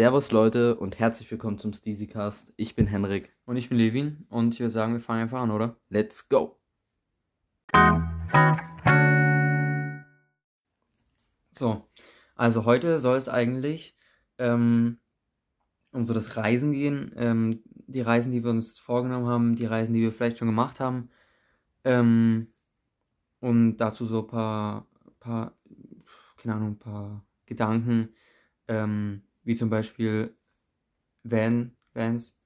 Servus Leute und herzlich willkommen zum Steezycast. Ich bin Henrik. Und ich bin Levin und ich würde sagen, wir fangen einfach an, oder? Let's go! So, also heute soll es eigentlich ähm, um so das Reisen gehen. Ähm, die Reisen, die wir uns vorgenommen haben, die Reisen, die wir vielleicht schon gemacht haben. Ähm, und dazu so ein paar, paar, keine Ahnung, ein paar Gedanken, ähm, wie zum Beispiel Van, Vans.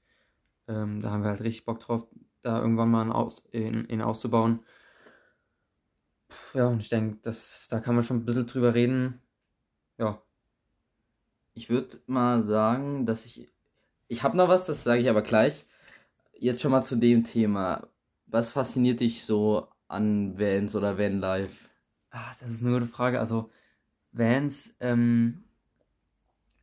Ähm, da haben wir halt richtig Bock drauf, da irgendwann mal Aus, in, in auszubauen. Ja, und ich denke, da kann man schon ein bisschen drüber reden. Ja. Ich würde mal sagen, dass ich. Ich habe noch was, das sage ich aber gleich. Jetzt schon mal zu dem Thema. Was fasziniert dich so an Vans oder Vanlife? Ah, das ist eine gute Frage. Also, Vans, ähm,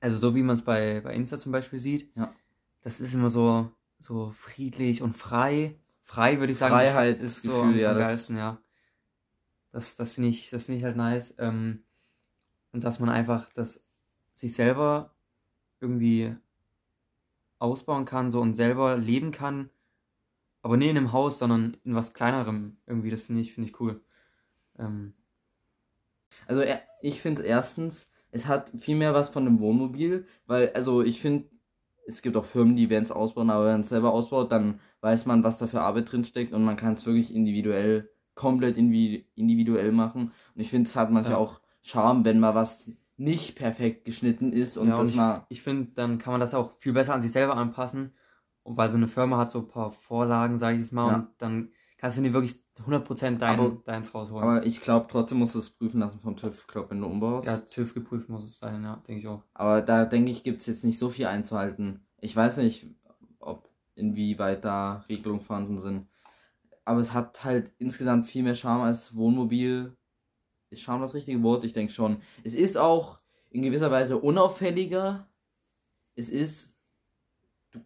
also so wie man es bei, bei Insta zum Beispiel sieht, Ja. das ist immer so, so friedlich und frei. Frei würde ich sagen. Freiheit ist ist so Gefühl, am, ja, am das- geilsten, ja. Das, das finde ich, das finde ich halt nice. Ähm, und dass man einfach das sich selber irgendwie ausbauen kann, so und selber leben kann. Aber nicht in einem Haus, sondern in was kleinerem irgendwie. Das finde ich, finde ich cool. Ähm, Also ich finde erstens, es hat viel mehr was von einem Wohnmobil, weil, also ich finde, es gibt auch Firmen, die Vans ausbauen, aber wenn man es selber ausbaut, dann weiß man, was da für Arbeit drin steckt und man kann es wirklich individuell, komplett individu- individuell machen. Und ich finde, es hat manchmal Ja. auch Charme, wenn mal was nicht perfekt geschnitten ist und ja, das ich, mal. ich finde, dann kann man das auch viel besser an sich selber anpassen. Und weil so eine Firma hat so ein paar Vorlagen, sage ich mal, Ja. und dann kannst du dir wirklich 100% Aber- dein, deins rausholen. Aber ich glaube, trotzdem musst du es prüfen lassen vom TÜV, glaub, wenn du umbaust. ja, TÜV geprüft muss es sein, ja, denke ich auch. Aber da denke ich, gibt es jetzt nicht so viel einzuhalten. Ich weiß nicht, ob inwieweit da Regelungen vorhanden sind. Aber es hat halt insgesamt viel mehr Charme als Wohnmobil. Ist Charme das richtige Wort? Ich denke schon. Es ist auch in gewisser Weise unauffälliger. Es ist. Du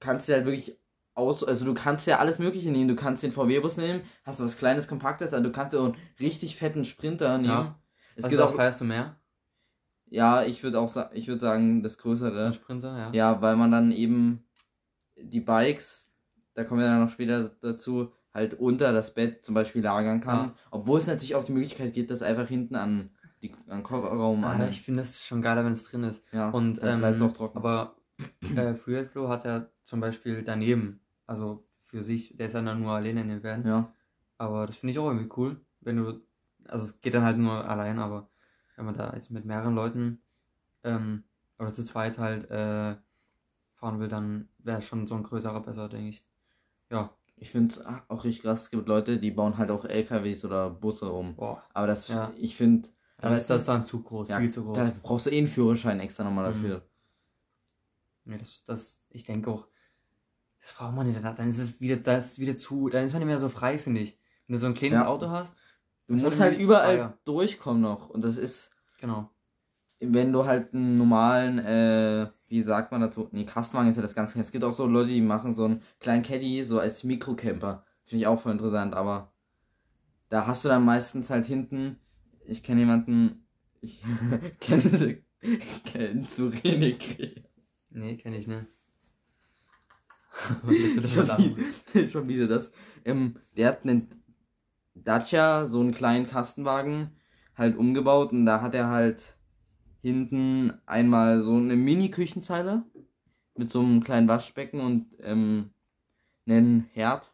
kannst ja halt wirklich aus. Also du kannst ja alles Mögliche nehmen. Du kannst den VW-Bus nehmen, hast was kleines, kompaktes, also du kannst ja auch einen richtig fetten Sprinter nehmen. Ja. Es Was, gibt auch. feierst du mehr? Ja, ich würde auch sa ich würde sagen, das Größere. Ein Sprinter, ja. Ja, weil man dann eben die Bikes, da kommen wir dann noch später dazu, halt unter das Bett zum Beispiel lagern kann. Ja. Obwohl es natürlich auch die Möglichkeit gibt, das einfach hinten an die an Kofferraum Ah, an. ich finde das schon geiler, wenn es drin ist. ja, Und ähm, bleibt's auch trocken. aber äh, Freeride hat ja zum Beispiel daneben, also für sich, der ist ja dann nur alleine in den Van. ja, Aber das finde ich auch irgendwie cool, wenn du, also es geht dann halt nur allein, aber wenn man da jetzt mit mehreren Leuten ähm, oder zu zweit halt äh, fahren will, dann wäre schon so ein größerer besser, denke ich. Ja, ich finde es auch richtig krass. Es gibt Leute, die bauen halt auch LKWs oder Busse um. boah, Aber das, Ja. ich finde, das ist das dann zu groß, ja, viel zu groß. da brauchst du eh einen Führerschein extra nochmal Mhm. dafür. Nee, das, das, ich denke auch, das braucht man nicht, dann ist es wieder, das wieder zu, dann ist man nicht mehr so frei, finde ich. Wenn du so ein kleines Ja. Auto hast, Du musst halt überall freier. durchkommen noch. Und das ist, genau. wenn du halt einen normalen, äh, wie sagt man dazu? Nee, Kastenwagen ist ja das Ganze. Es gibt auch so Leute, die machen so einen kleinen Caddy so als Mikrocamper. Finde ich auch voll interessant, aber da hast du dann meistens halt hinten, ich kenne jemanden, ich kenne, kennst du René Kreh? Nee, kenne ich nicht. Was willst du denn schon, wieder, schon wieder das. Ähm, der hat einen Dacia, so einen kleinen Kastenwagen, halt umgebaut und da hat er halt hinten einmal so eine Mini-Küchenzeile mit so einem kleinen Waschbecken und ähm, einen Herd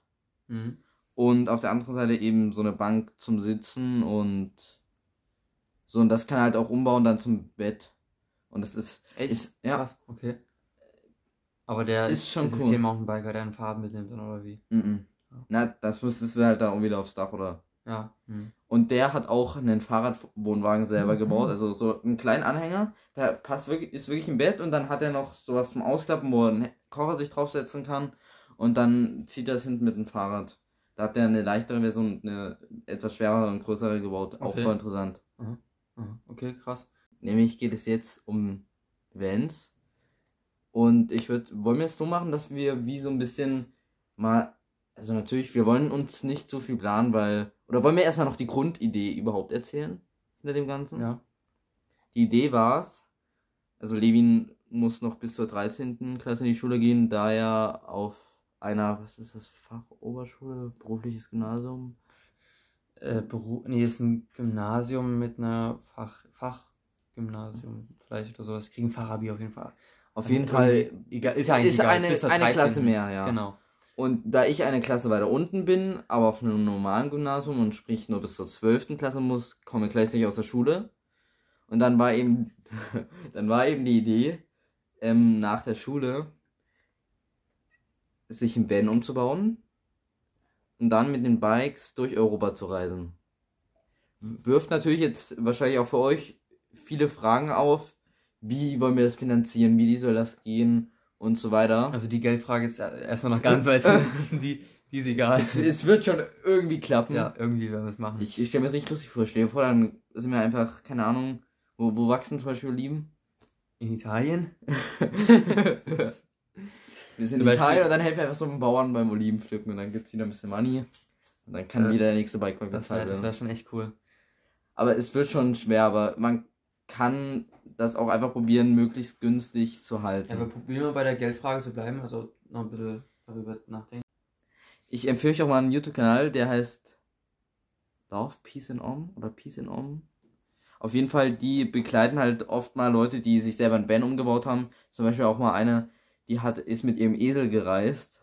Mhm. und auf der anderen Seite eben so eine Bank zum Sitzen und so und das kann er halt auch umbauen dann zum Bett und das ist Echt? Ist- ja. Krass, okay. Aber der Ist ist, schon ist cool. kein Mountainbiker, der ein Fahrrad mitnimmt, oder wie? mhm. na das müsstest du halt dann auch wieder aufs Dach oder Ja. Mhm. Und der hat auch einen Fahrradwohnwagen selber gebaut, also so einen kleinen Anhänger, der passt wirklich, ist wirklich im Bett und dann hat er noch sowas zum Ausklappen, wo er einen Kocher sich draufsetzen kann und dann zieht er es hinten mit dem Fahrrad. Da hat er eine leichtere Version eine etwas schwerere und größere gebaut, auch Okay. voll interessant. Mhm. Okay, krass. Nämlich geht es jetzt um Vans und ich würde, wollen wir es so machen, dass wir wie so ein bisschen mal, also natürlich, wir wollen uns nicht so viel planen, weil, oder wollen wir erstmal noch die Grundidee überhaupt erzählen hinter dem Ganzen? Ja. Die Idee war es, also Levin muss noch bis zur 13. Klasse in die Schule gehen, da er auf einer, was ist das, Fachoberschule, berufliches Gymnasium? Äh, Beru nee, ist ein Gymnasium mit einer Fach Fachgymnasium vielleicht oder sowas. Kriegen Fachabi auf jeden Fall. Auf jeden Fall egal, ist ja eigentlich ist egal, eine, eine 13.. Klasse mehr, ja. Genau. Und da ich eine Klasse weiter unten bin, aber auf einem normalen Gymnasium und sprich nur bis zur 12. Klasse muss, komme ich gleichzeitig aus der Schule. Und dann war eben, dann war eben die Idee, ähm, nach der Schule sich ein Van umzubauen und dann mit den Bikes durch Europa zu reisen. Wirft natürlich jetzt wahrscheinlich auch für euch viele Fragen auf. Wie wollen wir das finanzieren? Wie soll das gehen? Und so weiter. Also die Geldfrage ist erstmal noch ganz weit die, die ist egal. Es, es wird schon irgendwie klappen. ja, irgendwie werden wir es machen. Ich, ich stelle mir das richtig lustig vor. Stell dir vor, dann sind wir einfach, keine Ahnung, wo, wo wachsen zum Beispiel Oliven? In Italien? Wir sind in Italien und dann helfen wir einfach so einem Bauern beim Olivenpflücken und dann gibt es wieder ein bisschen Money. Und dann kann Ja. wieder der nächste Das wäre bezahlt das wär werden. schon echt cool. Aber es wird schon schwer, aber man kann das auch einfach probieren, möglichst günstig zu halten. Ja, aber probieren wir bei der Geldfrage zu bleiben, also noch ein bisschen darüber nachdenken. Ich empfehle euch auch mal einen YouTube-Kanal, der heißt Dorf Peace in Om oder Peace in Om. Auf jeden Fall, die begleiten halt oft mal Leute, die sich selber ein Van umgebaut haben. Zum Beispiel auch mal eine, die hat, ist mit ihrem Esel gereist.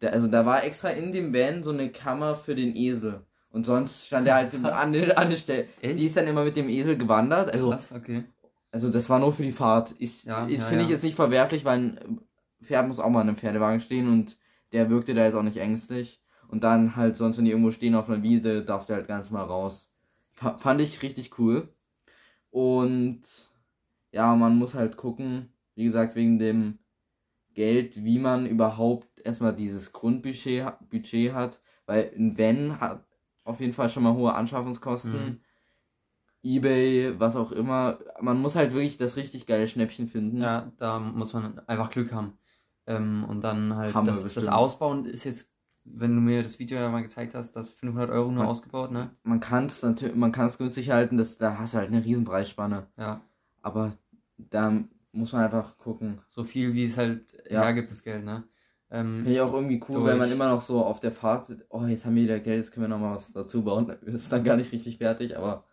Der, also da war extra in dem Van so eine Kammer für den Esel. Und sonst stand er halt an, der- an der Stelle. Echt? Die ist dann immer mit dem Esel gewandert. Also, Krass, okay. also das war nur für die Fahrt. Ist, Ja, ist ja, finde ich ja. jetzt nicht verwerflich, weil ein Pferd muss auch mal in einem Pferdewagen stehen und der wirkte da jetzt auch nicht ängstlich. Und dann halt sonst, wenn die irgendwo stehen auf einer Wiese, darf der halt ganz mal raus. Fa- Fand ich richtig cool. Und ja, man muss halt gucken, wie gesagt, wegen dem Geld, wie man überhaupt erstmal dieses Grundbudget Budget hat, weil ein Van hat auf jeden Fall schon mal hohe Anschaffungskosten. Mhm. Ebay, was auch immer. Man muss halt wirklich das richtig geile Schnäppchen finden. Ja, da muss man einfach Glück haben. Ähm, und dann halt Haben das, das. Ausbauen ist jetzt, wenn du mir das Video ja mal gezeigt hast, das 500 Euro nur Ja. ausgebaut, ne? Man kann es natürlich, man kann es günstig halten, das, da hast du halt eine riesen Preisspanne. Ja, Aber da muss man einfach gucken. so viel wie es halt Ja. hergibt, das Geld, ne? Ähm, Finde ich auch irgendwie cool, Durch. weil man immer noch so auf der Fahrt, oh, jetzt haben wir wieder Geld, jetzt können wir noch mal was dazu bauen. Ist dann gar nicht richtig fertig, aber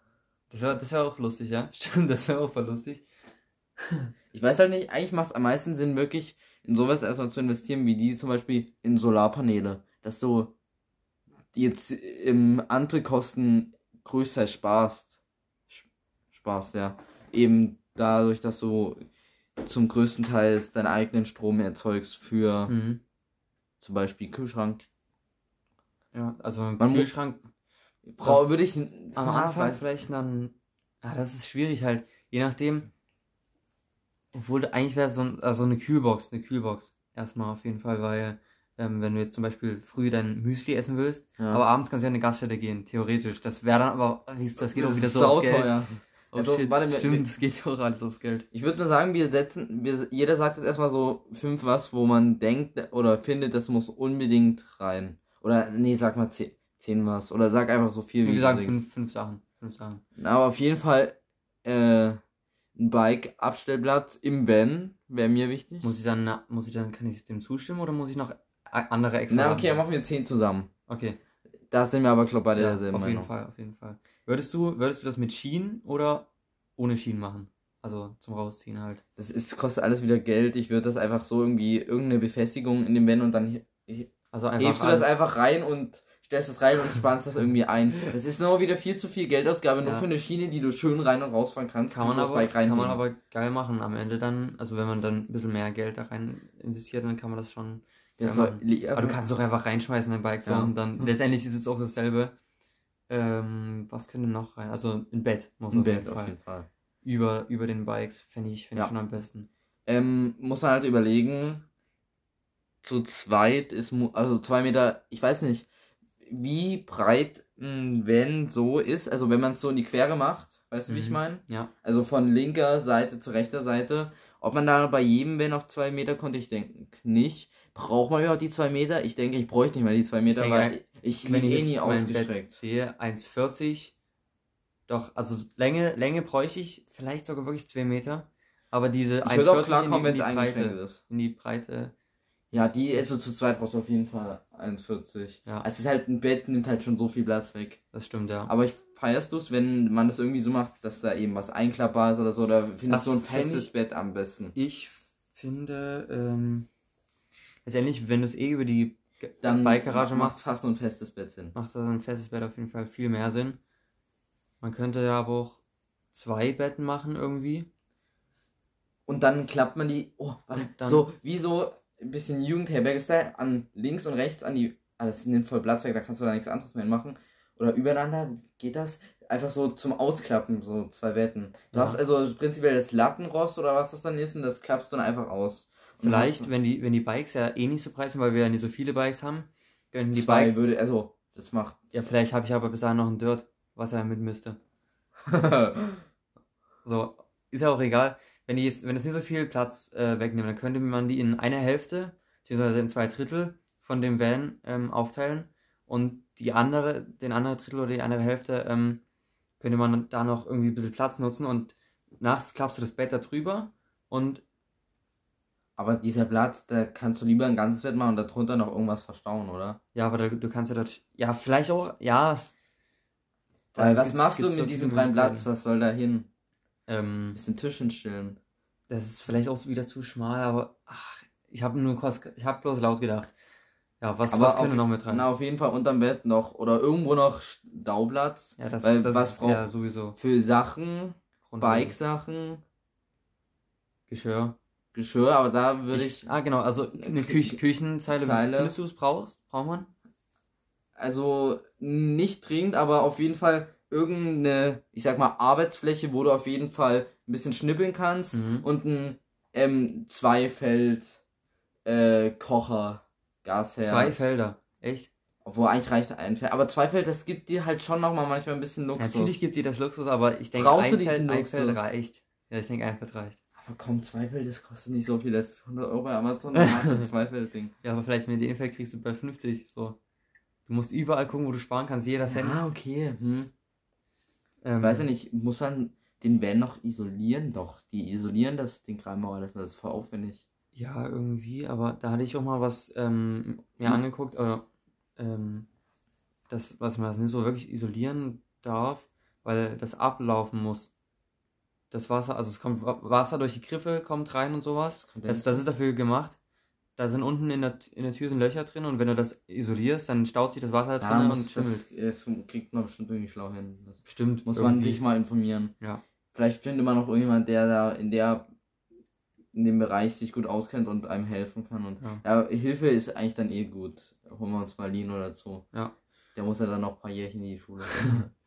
das wäre das wär auch lustig, ja? Stimmt, das wäre auch voll lustig. ich weiß halt nicht, eigentlich macht es am meisten Sinn, wirklich in sowas erstmal zu investieren, wie die zum Beispiel in Solarpaneele. Dass du jetzt im andere Kosten größtenteils sparst. Sparst, ja. Eben dadurch, dass du zum größten Teil deinen eigenen Strom erzeugst für Mhm. Zum Beispiel Kühlschrank. Ja, also im Man Kühlschrank Brau würde ich am Ja, Anfang vielleicht dann. Ah, das ist schwierig halt. Je nachdem. Obwohl, eigentlich wäre so ein, also eine Kühlbox, eine Kühlbox. Erstmal auf jeden Fall, weil, ähm, wenn du jetzt zum Beispiel früh dein Müsli essen willst, Ja. aber abends kannst du ja in eine Gaststätte gehen, theoretisch. Das wäre dann aber, das geht auch wieder so aufs Geld. teuer. Oh, Also, shit, warte, wir- stimmt, das geht auch alles aufs Geld. Ich würde nur sagen, wir setzen, wir, jeder sagt jetzt erstmal so fünf was, wo man denkt oder findet, das muss unbedingt rein. Oder, nee, sag mal zehn, zehn was. Oder sag einfach so viel Wie du denkst. fünf, fünf Sachen. Fünf Sachen. Aber auf jeden Fall, äh, ein Bike-Abstellplatz im Van wäre mir wichtig. Muss ich dann, na- muss ich dann, kann ich dem zustimmen oder muss ich noch andere extra? Na, okay, dann sagen? machen wir zehn zusammen. Okay. Da sind wir aber, glaube ich, Ja, derselben auf jeden Meinung. Fall, auf jeden Fall. Würdest du, würdest du das mit Schienen oder ohne Schienen machen? Also zum Rausziehen halt. Das ist, kostet alles wieder Geld. Ich würde das einfach so irgendwie, irgendeine Befestigung in dem Van und dann Also einfach hebst du das einfach rein und stellst es rein und spannst das irgendwie ein. Das ist nur wieder viel zu viel Geldausgabe, nur Ja. für eine Schiene, die du schön rein und rausfahren kannst. Kann man, das aber, Bike kann man aber geil machen am Ende dann. Also wenn man dann ein bisschen mehr Geld da rein investiert, dann kann man das schon Ja, so, Aber du kannst auch einfach reinschmeißen in den Bike so Ja. und dann letztendlich ist es auch dasselbe. Ähm, was könnte noch rein? Also ein Bett muss ein auf Bett jeden auf Fall. jeden Fall. Über, über den Bikes fände ich, fänd Ja. ich schon am besten. Ähm, muss man halt überlegen, zu zweit ist, also zwei Meter, ich weiß nicht, wie breit ein Van so ist, also wenn man es so in die Quere macht, weißt du, wie ich Mhm. meine? Ja. Also von linker Seite zu rechter Seite. Ob man da bei jedem Van auf zwei Meter konnte, ich denke nicht. Braucht man überhaupt die zwei Meter? Ich denke, ich bräuchte nicht mehr die zwei Meter, denke, weil ich Wenn ich eh nie ausgestreckt. sehe, 1,40. Doch, also Länge, Länge bräuchte ich vielleicht sogar wirklich 2 Meter. Aber diese Ich würde auch 1,40 klarkommen, wenn es eingeschränkt ist. in die Breite. Ja, die, also zu zweit brauchst du auf jeden Fall 1,40. Ja. Es ist halt, ein Bett nimmt halt schon so viel Platz weg. Das stimmt, ja. Aber ich feierst du es, wenn man das irgendwie so macht, dass da eben was einklappbar ist oder so, oder findest Das du ein festes ich- Bett am besten? Ich finde, ähm, letztendlich, wenn du es eh über die Dann Bike-Garage machst, fast nur ein festes Bett Sinn. macht das ein festes Bett auf jeden Fall viel mehr Sinn. Man könnte ja aber auch zwei Betten machen irgendwie. Und dann klappt man die, oh, warte, so, wie so ein bisschen Jugendherberge-Style, an links und rechts an die, ah, das nimmt voll Platz weg, da kannst du da nichts anderes mehr machen. Oder übereinander, geht das? Einfach so zum Ausklappen, so zwei Betten. Du Ja. hast also prinzipiell das Lattenrost oder was das dann ist und das klappst du dann einfach aus. Vielleicht, hast wenn die, wenn die Bikes ja eh nicht so breit sind, weil wir ja nicht so viele Bikes haben, können die zwei Bikes. würde, also, das macht. Ja, vielleicht habe ich aber bis dahin noch ein Dirt, was er mit müsste. So, ist ja auch egal. Wenn die jetzt, wenn es nicht so viel Platz äh, wegnehmen, dann könnte man die in eine Hälfte, beziehungsweise in zwei Drittel von dem Van ähm, aufteilen und die andere, den anderen Drittel oder die andere Hälfte ähm, könnte man da noch irgendwie ein bisschen Platz nutzen und nachts klappst du das Bett da drüber und Aber dieser Platz, da kannst du lieber ein ganzes Bett machen und darunter noch irgendwas verstauen, oder? ja, aber da, du kannst ja dort, ja, vielleicht auch, ja, es- Weil was machst du mit diesem freien Platz? Was soll da hin? Ähm, Bisschen Tisch hinstellen. Das ist vielleicht auch wieder zu schmal, aber ach, ich habe nur kurz, ich habe bloß laut gedacht. Ja, was, Aber was könnte noch mit rein? Na, auf jeden Fall unterm Bett noch oder irgendwo noch Stauplatz. ja, das, weil das was ist braucht- ja sowieso Für Sachen, Bike-Sachen, Geschirr. Geschirr, aber da würde ich, ah, genau, also eine Kü- Küch Küchenzeile. Zeile. Findest du es brauchst? Braucht man? also nicht dringend, aber auf jeden Fall irgendeine, ich sag mal, Arbeitsfläche, wo du auf jeden Fall ein bisschen schnippeln kannst Mhm. und ein ähm, Zweifeld äh, Kocher, Gasherd. Zwei Felder. Echt? Obwohl eigentlich reicht ein Feld. Aber Zweifeld, das gibt dir halt schon nochmal manchmal ein bisschen Luxus. Natürlich gibt dir das Luxus, aber ich denke, ein Feld, ein Feld reicht. Ja, ich denke, ein Feld reicht. Aber komm, Zweifeld, das kostet nicht so viel. Das ist 100 Euro bei Amazon. Dann hast du ein Zweifeld-Ding. Ja, aber vielleicht mit dem Feld kriegst du bei 50 so. Du musst überall gucken, wo du sparen kannst, jeder Cent. Ah, okay. Hm. Ähm, Weiß ja nicht, muss man den Van noch isolieren? Doch, die isolieren das, den Kramauer, das, das ist voll aufwendig. Ja, irgendwie, aber da hatte ich auch mal was ähm, mir Hm. angeguckt, äh, ähm, das, was man das nicht so wirklich isolieren darf, weil das ablaufen muss. Das Wasser, also es kommt Wa- Wasser durch die Griffe, kommt rein und sowas. Das, das ist dafür gemacht. Da sind unten in der, in der Tür sind Löcher drin und wenn du das isolierst, dann staut sich das Wasser da ja, drin und schimmelt. das, das kriegt man bestimmt irgendwie schlau hin. Das Bestimmt. muss man irgendwie. sich mal informieren. Ja. Vielleicht findet man noch irgendjemand, der da in der in dem Bereich sich gut auskennt und einem helfen kann. Und Ja. ja, Hilfe ist eigentlich dann eh gut. Holen wir uns mal Lino dazu. Ja. Der muss ja dann noch ein paar Jährchen in die Schule.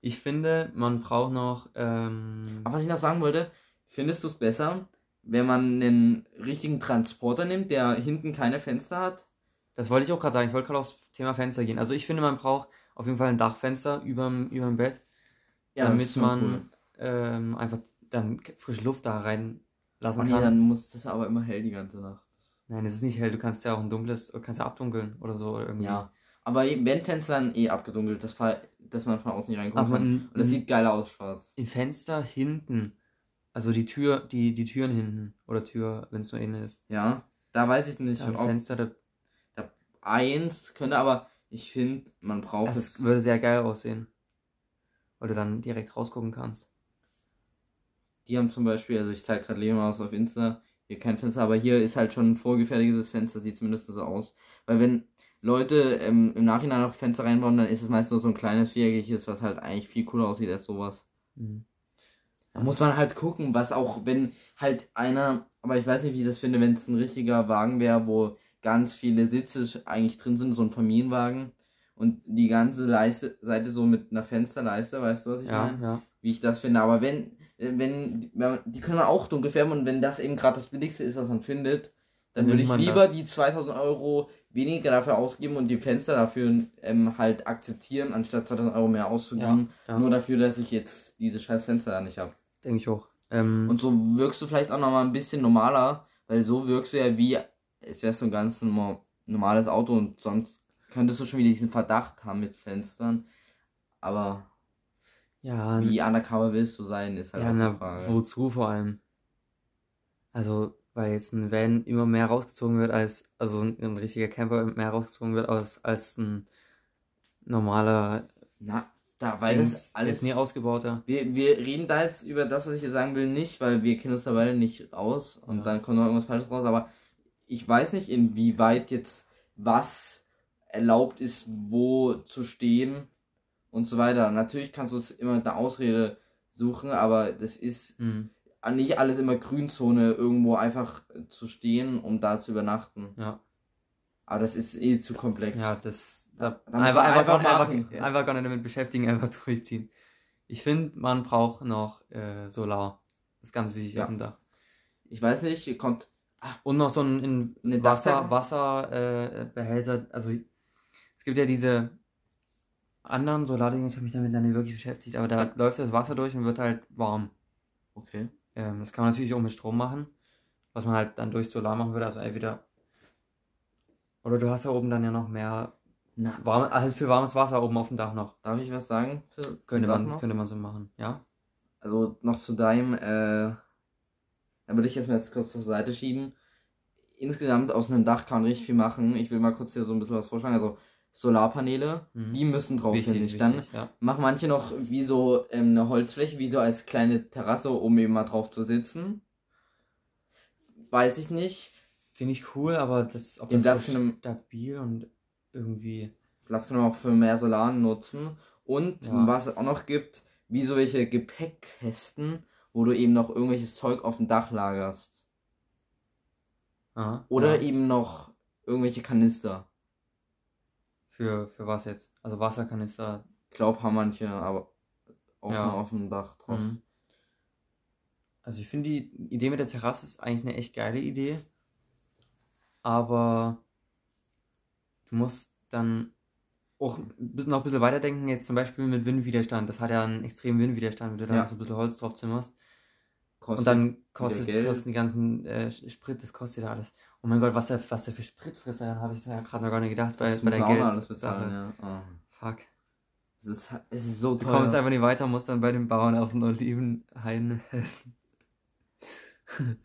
Ich finde, man braucht noch. Ähm, Aber was ich noch sagen wollte, findest du es besser, wenn man einen richtigen Transporter nimmt, der hinten keine Fenster hat? Das wollte ich auch gerade sagen. Ich wollte gerade aufs Thema Fenster gehen. Also ich finde, man braucht auf jeden Fall ein Dachfenster überm, überm Bett, das damit man cool. ähm, einfach dann frische Luft da reinlassen Oh nee, kann. dann muss das aber immer hell die ganze Nacht. Nein, es ist nicht hell. Du kannst ja auch ein dunkles, du kannst ja abdunkeln oder so oder irgendwie. Ja. Aber wenn Fenster dann eh abgedunkelt, das Fall, dass man von außen nicht reingucken kann. Und das sieht geiler aus, schwarz. ein Fenster hinten, also die Tür, die die Türen hinten oder Tür, wenn es nur innen ist. Ja. Da weiß ich nicht, Ja, ein ob Fenster, da, eins könnte, aber ich finde, man braucht das es. würde sehr geil aussehen, weil du dann direkt rausgucken kannst. Die haben zum Beispiel, also ich zeige gerade Leben aus auf Insta, hier kein Fenster, aber hier ist halt schon ein vorgefertigtes Fenster, sieht zumindest so aus. Weil wenn Leute ähm, im Nachhinein noch Fenster reinbauen, dann ist es meist nur so ein kleines viereckiges, was halt eigentlich viel cooler aussieht als sowas. Mhm. Da muss man halt gucken, was auch, wenn halt einer, aber ich weiß nicht, wie ich das finde, wenn es ein richtiger Wagen wäre, wo ganz viele Sitze eigentlich drin sind, so ein Familienwagen und die ganze Leiste, Seite so mit einer Fensterleiste, weißt du, was ich Ja, meine? ja. Wie ich das finde. Aber wenn, äh, wenn, wenn die können auch dunkel färben und wenn das eben gerade das billigste ist, was man findet, dann würde ich lieber das. die 2000 Euro weniger dafür ausgeben und die Fenster dafür ähm, halt akzeptieren, anstatt 2000 Euro mehr auszugeben. Ja, ja. Nur dafür, dass ich jetzt diese scheiß Fenster da nicht habe. Denke ich auch. Ähm, Und so wirkst du vielleicht auch nochmal ein bisschen normaler, weil so wirkst du ja wie, es wärst du ein ganz normal- normales Auto und sonst könntest du schon wieder diesen Verdacht haben mit Fenstern. Aber ja, wie undercover willst du sein, ist halt ja auch die Frage. wozu vor allem? Also, weil jetzt ein Van immer mehr rausgezogen wird als, also ein, ein richtiger Camper mehr rausgezogen wird als, als ein normaler, Na, da, weil Dings, das alles. nie ausgebauter. Wir, wir reden da jetzt über das, was ich jetzt sagen will, nicht, weil wir kennen uns dabei nicht aus und Ja. dann kommt noch irgendwas Falsches raus, aber ich weiß nicht, inwieweit jetzt was erlaubt ist, wo zu stehen und so weiter. Natürlich kannst du es immer mit einer Ausrede suchen, aber das ist Mhm. Nicht alles immer Grünzone, irgendwo einfach zu stehen, um da zu übernachten. Ja. Aber das ist eh zu komplex. Ja, das, da, Da einfach, einfach, machen. einfach, einfach gar nicht damit beschäftigen, einfach durchziehen. Ich finde, man braucht noch äh, Solar. Das ist ganz wichtig Ja. auf dem Dach. Ich weiß nicht, kommt. Und noch so ein in Eine Wasser? Wasserbehälter. Äh, also es gibt ja diese anderen Solardinger, ich habe mich damit dann nicht wirklich beschäftigt, aber da läuft das Wasser durch und wird halt warm. Okay. Ähm, das kann man natürlich auch mit Strom machen, was man halt dann durch Solar machen würde, also entweder oder du hast da oben dann ja noch mehr Na, warm, halt für warmes Wasser oben auf dem Dach noch. darf ich was sagen? Für, Könnte man, noch? könnte man so machen, ja? also noch zu deinem, äh, da würde ich jetzt mal jetzt kurz zur Seite schieben. Insgesamt aus einem Dach kann man richtig viel machen. Ich will mal kurz hier so ein bisschen was vorschlagen. Also Solarpaneele, Mhm. die müssen drauf, finde ich. Dann ja. machen manche noch wie so ähm, eine Holzfläche, wie so als kleine Terrasse, um eben mal drauf zu sitzen. Weiß ich nicht. Finde ich cool, aber das, ob Den das Platz so stabil und irgendwie, Platz können wir auch für mehr Solar nutzen. Und Ja. was es auch noch gibt, wie so welche Gepäckkästen, wo du eben noch irgendwelches Zeug auf dem Dach lagerst. aha, Oder ja. eben noch irgendwelche Kanister. Für, für was jetzt? Also Wasserkanister, Ich glaube, haben manche, aber auch Ja. nur auf dem Dach drauf. Mhm. Also ich finde die Idee mit der Terrasse ist eigentlich eine echt geile Idee. Aber du musst dann auch ein bisschen- noch ein bisschen weiterdenken, jetzt zum Beispiel mit Windwiderstand. Das hat ja einen extremen Windwiderstand, wenn du da Ja. so ein bisschen Holz drauf zimmerst. Kostet Und dann kostet, kosten die ganzen äh, Sprit, das kostet ja alles. Oh mein Gott, was der, was der für Sprit frisst, dann habe ich ja gerade noch gar nicht gedacht bei, das bei der Geld. alles bezahlen, ja. Oh. Fuck. Es, ist, es ist so Du teuer. kommst einfach nicht weiter, musst dann bei den Bauern auf den Olivenhain helfen.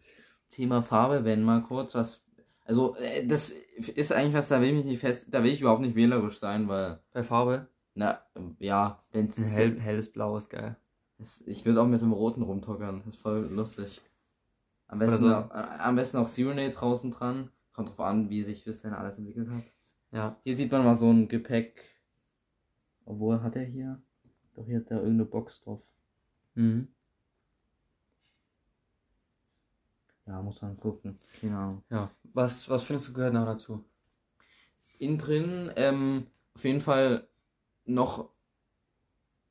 Thema Farbe, wenn mal kurz was. Also, äh, das ist eigentlich was, da will ich mich nicht fest. Da will ich überhaupt nicht wählerisch sein, weil. Bei Farbe? Na, ja, wenn's. Ein hell, helles Blau ist geil. Es, ich würde auch mit dem Roten rumtockern. Das ist voll lustig. Am besten, so. auch, äh, am besten auch Serenade draußen dran. Kommt drauf an, wie sich bis dahin alles entwickelt hat. Ja. Hier sieht man mal so ein Gepäck. Obwohl, hat er hier? Doch, hier hat er irgendeine Box drauf. Mhm. Ja, muss man gucken. Ahnung. Ja. Was, was findest du gehört noch dazu? Innen drin, ähm, auf jeden Fall noch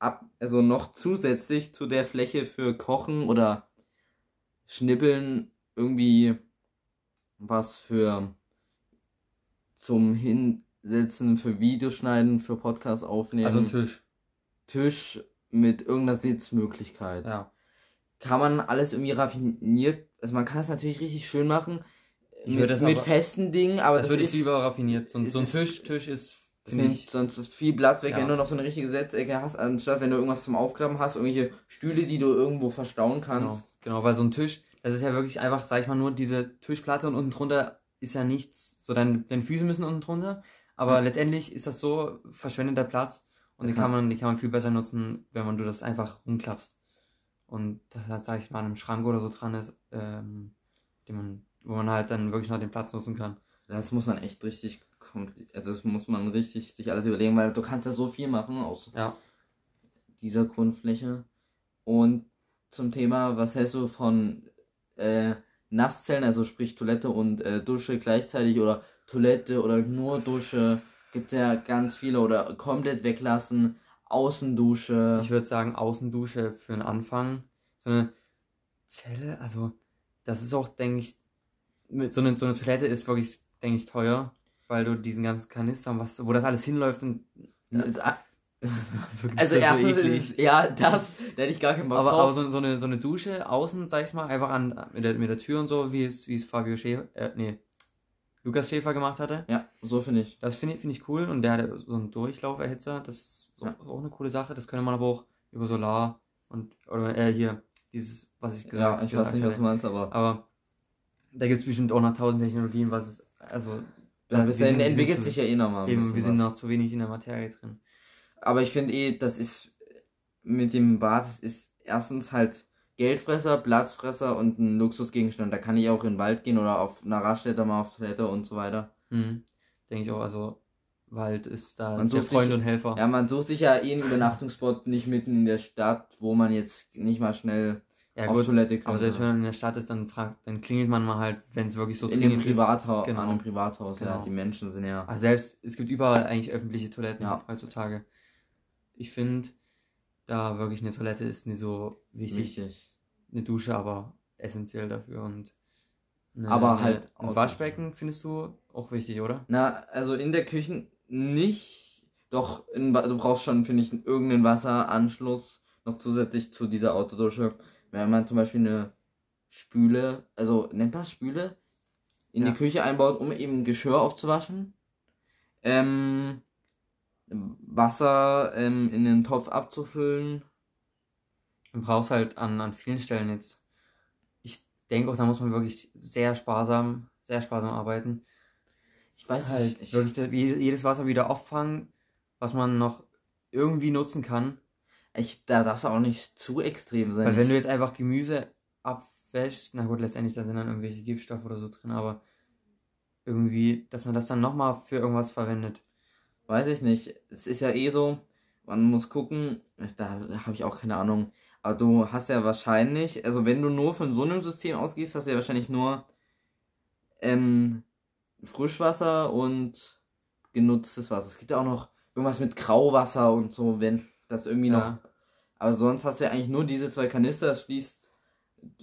ab, also noch zusätzlich zu der Fläche für Kochen oder Schnippeln irgendwie was für zum Hinsetzen, für Videoschneiden, für Podcast aufnehmen. Also Tisch. Tisch mit irgendeiner Sitzmöglichkeit. Ja. Kann man alles irgendwie raffiniert, also man kann es natürlich richtig schön machen. Ich mit, das mit aber- festen Dingen, aber das das, würde ist, ich lieber raffiniert. So, so ein Tisch, Tisch ist, das nimmt ich, sonst ist viel Platz weg, Ja. wenn du noch so eine richtige Setzecke hast, anstatt wenn du irgendwas zum Aufklappen hast, irgendwelche Stühle, die du irgendwo verstauen genau, kannst. genau, weil so ein Tisch, das ist ja wirklich einfach, sag ich mal, nur diese Tischplatte und unten drunter ist ja nichts, so dein, deine Füße müssen unten drunter, aber Ja. letztendlich ist das so verschwendeter Platz und Ja, den kann man, den kann man viel besser nutzen, wenn man du das einfach rumklappst. Und das heißt, sag ich mal, an einem Schrank oder so dran ist, ähm, den man, wo man halt dann wirklich noch den Platz nutzen kann. Das muss man echt richtig, also das muss man richtig sich alles überlegen, weil du kannst ja so viel machen aus Ja. dieser Grundfläche. Und zum Thema, was hältst du von äh, Nasszellen, also sprich Toilette und äh, Dusche gleichzeitig oder Toilette oder nur Dusche? Gibt ja ganz viele oder komplett weglassen, Außendusche. Ich würde sagen, Außendusche für den Anfang. So eine Zelle, also das ist auch, denke ich, mit so eine, so eine Toilette ist wirklich, denke ich, teuer, weil du diesen ganzen Kanister, was, wo das alles hinläuft und Also, so, also so erstens eklig. ist es, ja, das, da hätte ich gar keinen Bock aber, drauf. aber so, so, eine, so eine Dusche außen, sag ich mal, einfach an mit der, mit der Tür und so, wie es, wie es Fabio Schäfer, äh, nee, Lukas Schäfer gemacht hatte. ja, so finde ich. Das finde ich, finde ich cool und der hat so einen Durchlauferhitzer, das ist so, Ja. auch eine coole Sache, das könnte man aber auch über Solar und, oder äh, hier, dieses, was ich gesagt Ja, ich weiß nicht, was hatte. du meinst, aber Aber Da gibt es bestimmt auch noch tausend Technologien, was es, also. Ja, da- bis dahin entwickelt sich ja eh nochmal. ein Eben, bisschen wir sind was. noch zu wenig in der Materie drin. Aber ich finde eh, das ist mit dem Bad, das ist erstens halt Geldfresser, Platzfresser und ein Luxusgegenstand. Da kann ich auch in den Wald gehen oder auf einer Raststätte mal auf Toilette und so weiter. Mhm. Denke ich auch, also Wald ist da Man sucht Freund sich- und Helfer. Ja, man sucht sich ja eh einen Übernachtungsspot nicht mitten in der Stadt, wo man jetzt nicht mal schnell Ja, auf gut, Toilette aber könnte. selbst wenn man in der Stadt ist, dann fragt, dann klingelt man mal halt, wenn es wirklich so in dringend Privathaus, Genau. an einem Privathaus, ja. Genau. Die Menschen sind ja. Also selbst, es gibt überall eigentlich öffentliche Toiletten Ja. heutzutage. Ich finde, da wirklich eine Toilette ist nicht so wichtig. Wichtig. Eine Dusche aber essentiell dafür und eine, Aber eine, halt ein Waschbecken findest du auch wichtig, oder? Na, also in der Küche nicht. Doch, in, du brauchst schon, finde ich, irgendeinen Wasseranschluss noch zusätzlich zu dieser Autodusche. Wenn man zum Beispiel eine Spüle, also nennt man Spüle, in Ja. die Küche einbaut, um eben Geschirr aufzuwaschen. Ähm, Wasser ähm, in den Topf abzufüllen. Du brauchst halt an, an vielen Stellen jetzt. Ich denke auch, da muss man wirklich sehr sparsam, sehr sparsam arbeiten. Ich weiß Halt nicht. Ich, wirklich das- je- jedes Wasser wieder auffangen, was man noch irgendwie nutzen kann. Ich, da darfst du auch nicht zu extrem sein. Weil wenn du jetzt einfach Gemüse abwäschst, na gut, letztendlich da sind dann irgendwelche Giftstoffe oder so drin, aber irgendwie, dass man das dann nochmal für irgendwas verwendet. Weiß ich nicht. Es ist ja eh so, man muss gucken, da habe ich auch keine Ahnung. Aber du hast ja wahrscheinlich, also wenn du nur von so einem System ausgehst, hast du ja wahrscheinlich nur ähm, Frischwasser und genutztes Wasser. Es gibt ja auch noch irgendwas mit Grauwasser und so, wenn das irgendwie Ja. noch. Aber sonst hast du ja eigentlich nur diese zwei Kanister, das fließt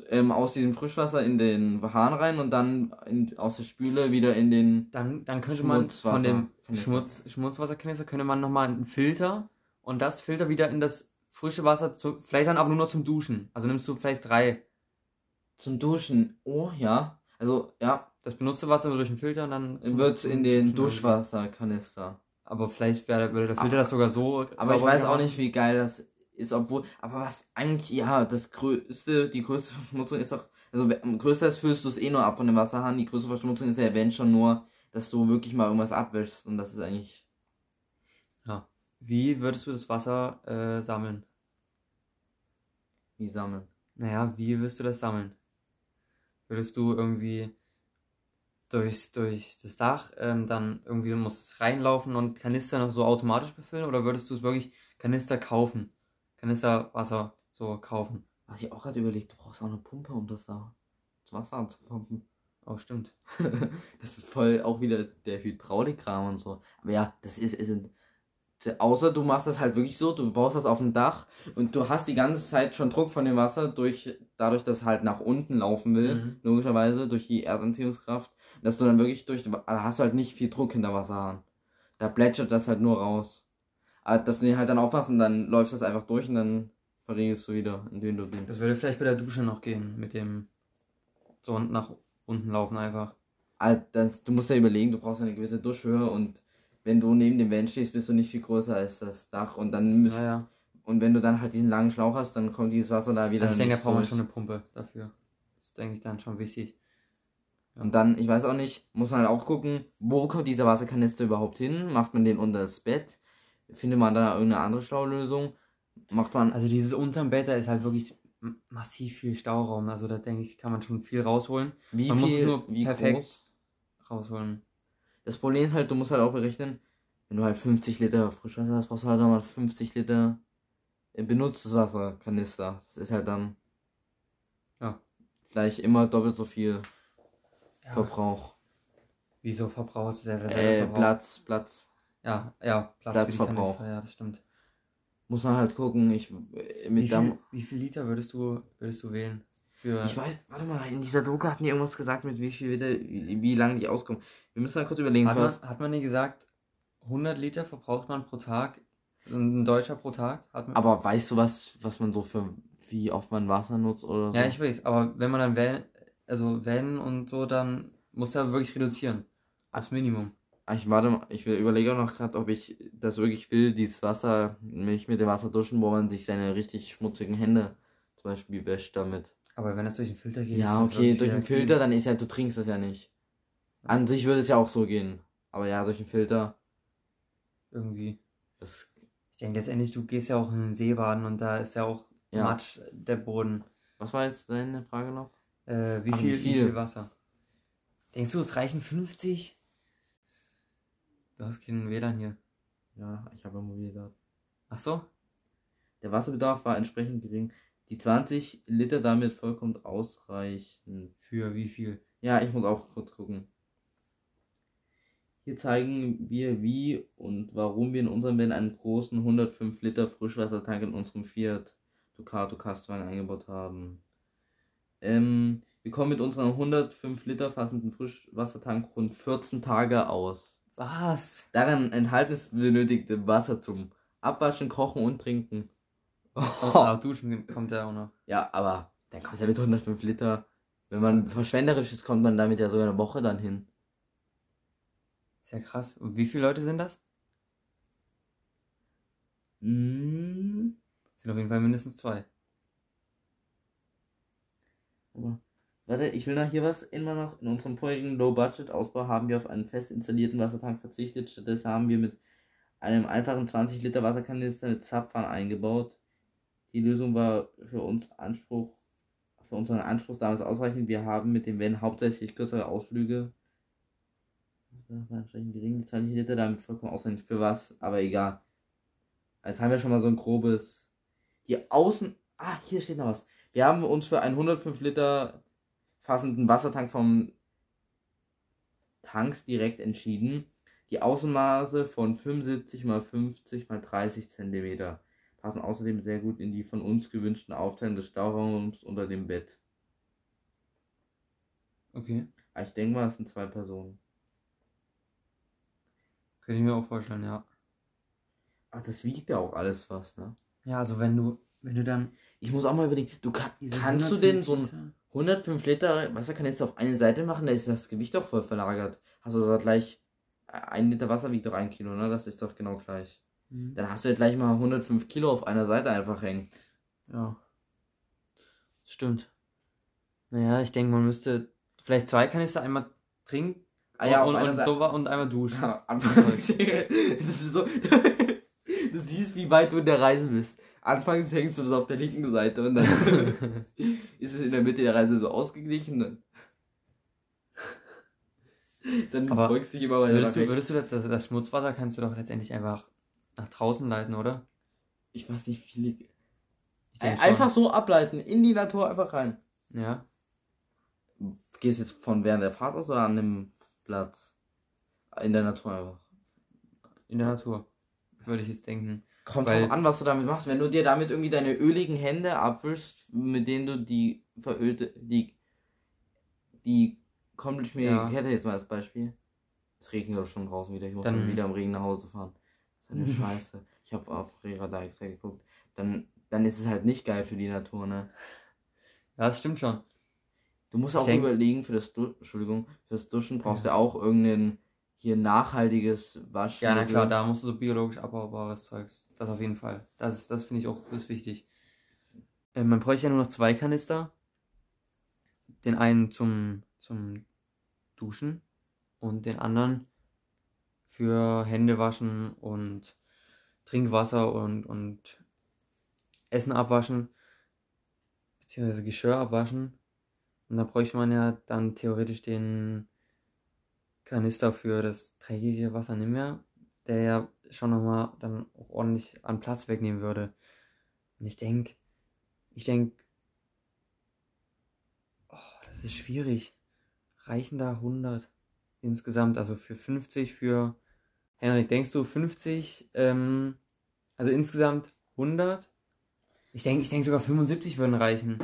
ähm, aus diesem Frischwasser in den Hahn rein und dann in, aus der Spüle wieder in den. Dann, dann könnte man von dem Schmutzwasser- Schmutz, Schmutzwasserkanister könnte man nochmal einen Filter und das Filter wieder in das frische Wasser, zu, vielleicht dann aber nur noch zum Duschen. Also nimmst du vielleicht drei. Zum Duschen. Oh ja. Also ja, Das benutzte Wasser wird durch den Filter und dann wird in den Duschwasserkanister. Aber vielleicht wäre, würde der Filter Aber- das sogar so. Aber ich weiß auch nicht, wie geil das ist, obwohl. Aber was eigentlich, ja, das größte, die größte Verschmutzung ist doch. Also am größten füllst du es eh nur ab von dem Wasserhahn. Die größte Verschmutzung ist ja, wenn schon nur, dass du wirklich mal irgendwas abwäschst. Und das ist eigentlich. Wie würdest du das Wasser äh, sammeln? Wie sammeln. Naja, wie wirst du das sammeln? Würdest du irgendwie durchs, durch das Dach, ähm, dann irgendwie muss es reinlaufen und Kanister noch so automatisch befüllen oder würdest du es wirklich Kanister kaufen? Kanister Wasser so kaufen? Was ich auch gerade überlegt, du brauchst auch eine Pumpe, um das da das Wasser anzupumpen. Oh, stimmt. das ist voll auch wieder der Hydraulikkram und so. Aber ja, das ist, ist außer du machst das halt wirklich so, du baust das auf dem Dach und du hast die ganze Zeit schon Druck von dem Wasser durch dadurch, dass es halt nach unten laufen will, Mhm. logischerweise durch die Erdanziehungskraft, dass du dann wirklich durch da hast du halt nicht viel Druck hinter Wasserhahn. Da plätschert das halt nur raus. Aber dass du den halt dann aufmachst und dann läuft das einfach durch und dann verriegelst du wieder, indem du den Das würde vielleicht bei der Dusche noch gehen, mit dem so nach unten laufen einfach. Ah, das, du musst ja überlegen, du brauchst eine gewisse Duschhöhe und wenn du neben dem Vent stehst, bist du nicht viel größer als das Dach und dann müsst, Naja, und wenn du dann halt diesen langen Schlauch hast, dann kommt dieses Wasser da wieder also ich denke, da braucht man schon eine Pumpe dafür. Das ist, denke ich, dann schon wichtig. Und dann, ich weiß auch nicht, muss man halt auch gucken, wo kommt dieser Wasserkanister überhaupt hin? Macht man den unter das Bett? Findet man da irgendeine andere schlaue Lösung? Macht man, Also dieses unterm Bett, da ist halt wirklich massiv viel Stauraum. Also da denke ich, kann man schon viel rausholen. wie man muss es viel, nur wie perfekt- groß? Rausholen. Das Problem ist halt, du musst halt auch berechnen, wenn du halt 50 Liter Frischwasser hast, brauchst du halt nochmal 50 Liter äh, benutztes Wasserkanister. Das ist halt dann Ja. gleich immer doppelt so viel Ja, Verbrauch. wieso verbraucht der Äh, Reserveverbrauch? Platz, Platz. Ja, ja, Platz Platzverbrauch. Kanister, ja, das stimmt. Muss man halt gucken. Ich, äh, mit Wie viel, wie viel Liter würdest du, würdest du wählen? Für, ich weiß, warte mal, in dieser Doku hatten die irgendwas gesagt, mit wie viel Liter, wie, wie lange die auskommen. Wir müssen mal kurz überlegen, hat, was. man, hat man nicht gesagt, 100 Liter verbraucht man pro Tag? Ein Deutscher pro Tag? Hat man, Aber weißt du was, was man so für, wie oft man Wasser nutzt oder so? ja, ich weiß, aber wenn man dann wählen, also wenn und so, dann muss er wirklich reduzieren. Aufs Minimum. Ah, Ich warte mal, ich will, überlege auch noch gerade, ob ich das wirklich will, dieses Wasser, mich mit dem Wasser duschen, wo man sich seine richtig schmutzigen Hände zum Beispiel wäscht damit. Aber wenn das durch den Filter geht. Ja, okay, durch den Filter, dann ist ja, du trinkst das ja nicht. An sich würde es ja auch so gehen. Aber ja, durch den Filter. Irgendwie. Das, Ich denke letztendlich, du gehst ja auch in den See baden und da ist ja auch Ja. Matsch der Boden. was war jetzt deine Frage noch? Äh, wie, Ach, viel, wie viel? viel Wasser? Denkst du, es reichen 50? Du hast keinen WLAN hier. Ja, ich habe ja Mobildaten. Ach so? Der Wasserbedarf war entsprechend gering. Die 20 Liter damit vollkommen ausreichend. Für wie viel? Ja, ich muss auch kurz gucken. Hier zeigen wir, wie und warum wir in unserem Van einen großen 105 Liter Frischwassertank in unserem Fiat Ducato Castwagen eingebaut haben. Ähm, wir kommen mit unserem 105 Liter fassenden Frischwassertank rund 14 Tage aus. Was? Darin enthalten ist benötigte Wasser zum Abwaschen, Kochen und Trinken. Oh, auch Duschen kommt ja auch noch. Ja, aber dann kommt ja mit 105 Liter. Wenn man verschwenderisch ist, kommt man damit ja sogar eine Woche dann hin. Ist ja krass. Und wie viele Leute sind das? Mm, Sind auf jeden Fall mindestens zwei. Aber, warte, ich will noch hier was immer noch. In unserem vorigen Low-Budget-Ausbau haben wir auf einen fest installierten Wassertank verzichtet. Stattdessen haben wir mit einem einfachen 20 Liter Wasserkanister mit Zapfhahn eingebaut. Die Lösung war für uns Anspruch, für unseren Anspruch damals ausreichend. Wir haben mit dem Van hauptsächlich kürzere Ausflüge. Das war entsprechend gering, die 20 Liter damit vollkommen ausreichend. Für was? Aber egal. Jetzt haben wir schon mal so ein grobes. Die Außen. Ah, hier steht noch was. Wir haben uns für einen 105 Liter fassenden Wassertank vom Tanks direkt entschieden. Die Außenmaße von 75 x 50 x 30 cm passen außerdem sehr gut in die von uns gewünschten Aufteilung des Stauraums unter dem Bett. Okay. Aber ich denke mal, es sind zwei Personen. Könnte ich mir auch vorstellen, ja. Ach, das wiegt ja auch alles was, ne? Ja, also wenn du, wenn du dann. Ich muss auch mal überlegen, du kann, kannst du denn 105 so ein Liter- 105 Liter Wasserkanister auf eine Seite machen, da ist das Gewicht doch voll verlagert. Hast du da gleich, ein Liter Wasser wiegt doch ein Kilo, ne? Das ist doch genau gleich. Mhm. Dann hast du ja gleich mal 105 Kilo auf einer Seite einfach hängen. Ja. Stimmt. Naja, ich denke, man müsste vielleicht zwei Kanister einmal trinken Ah ja, und, und, so, und einmal duschen. Ja, das ist so, du siehst, wie weit du in der Reise bist. Anfangs hängst du das auf der linken Seite und dann ist es in der Mitte der Reise so ausgeglichen. Dann, dann Aber beugst du dich immer weiter würdest, du, würdest du das, das, Schmutzwasser kannst du doch letztendlich einfach nach draußen leiten, oder? Ich weiß nicht, wie schon. Einfach so ableiten, in die Natur einfach rein. Ja. Gehst jetzt von während der Fahrt aus oder an dem Platz? In der Natur einfach. In der Natur. Würde ich jetzt denken. Kommt Weil- drauf an, was du damit machst. Wenn du dir damit irgendwie deine öligen Hände abwischst, mit denen du die verölte, die, die komplett Ja. Kette jetzt mal als Beispiel. Es regnet doch schon draußen wieder. Ich muss Dann- wieder im Regen nach Hause fahren. Das ist eine Scheiße. Ich habe auf Rera extra geguckt. Dann, dann ist es halt nicht geil für die Natur, ne? Ja, das stimmt schon. Du musst Ich auch überlegen, für das, du Entschuldigung, fürs Duschen brauchst Ja. du auch irgendein hier nachhaltiges Waschen. Ja, na klar, da musst du so biologisch abbaubares Zeugs. Das auf jeden Fall. Das ist, das finde ich auch ist wichtig. Äh, man bräuchte ja nur noch zwei Kanister. Den einen zum, zum Duschen und den anderen für Hände waschen und Trinkwasser und, und Essen abwaschen. Beziehungsweise Geschirr abwaschen. Und da bräuchte man ja dann theoretisch den Kanister für das dreckige Wasser nicht mehr, der ja schon nochmal dann auch ordentlich an Platz wegnehmen würde. Und ich denke, ich denke, oh, das ist schwierig. Reichen da 100 insgesamt, also für 50 für, Henrik, denkst du 50, ähm, also insgesamt 100? Ich denke, ich denke sogar 75 würden reichen.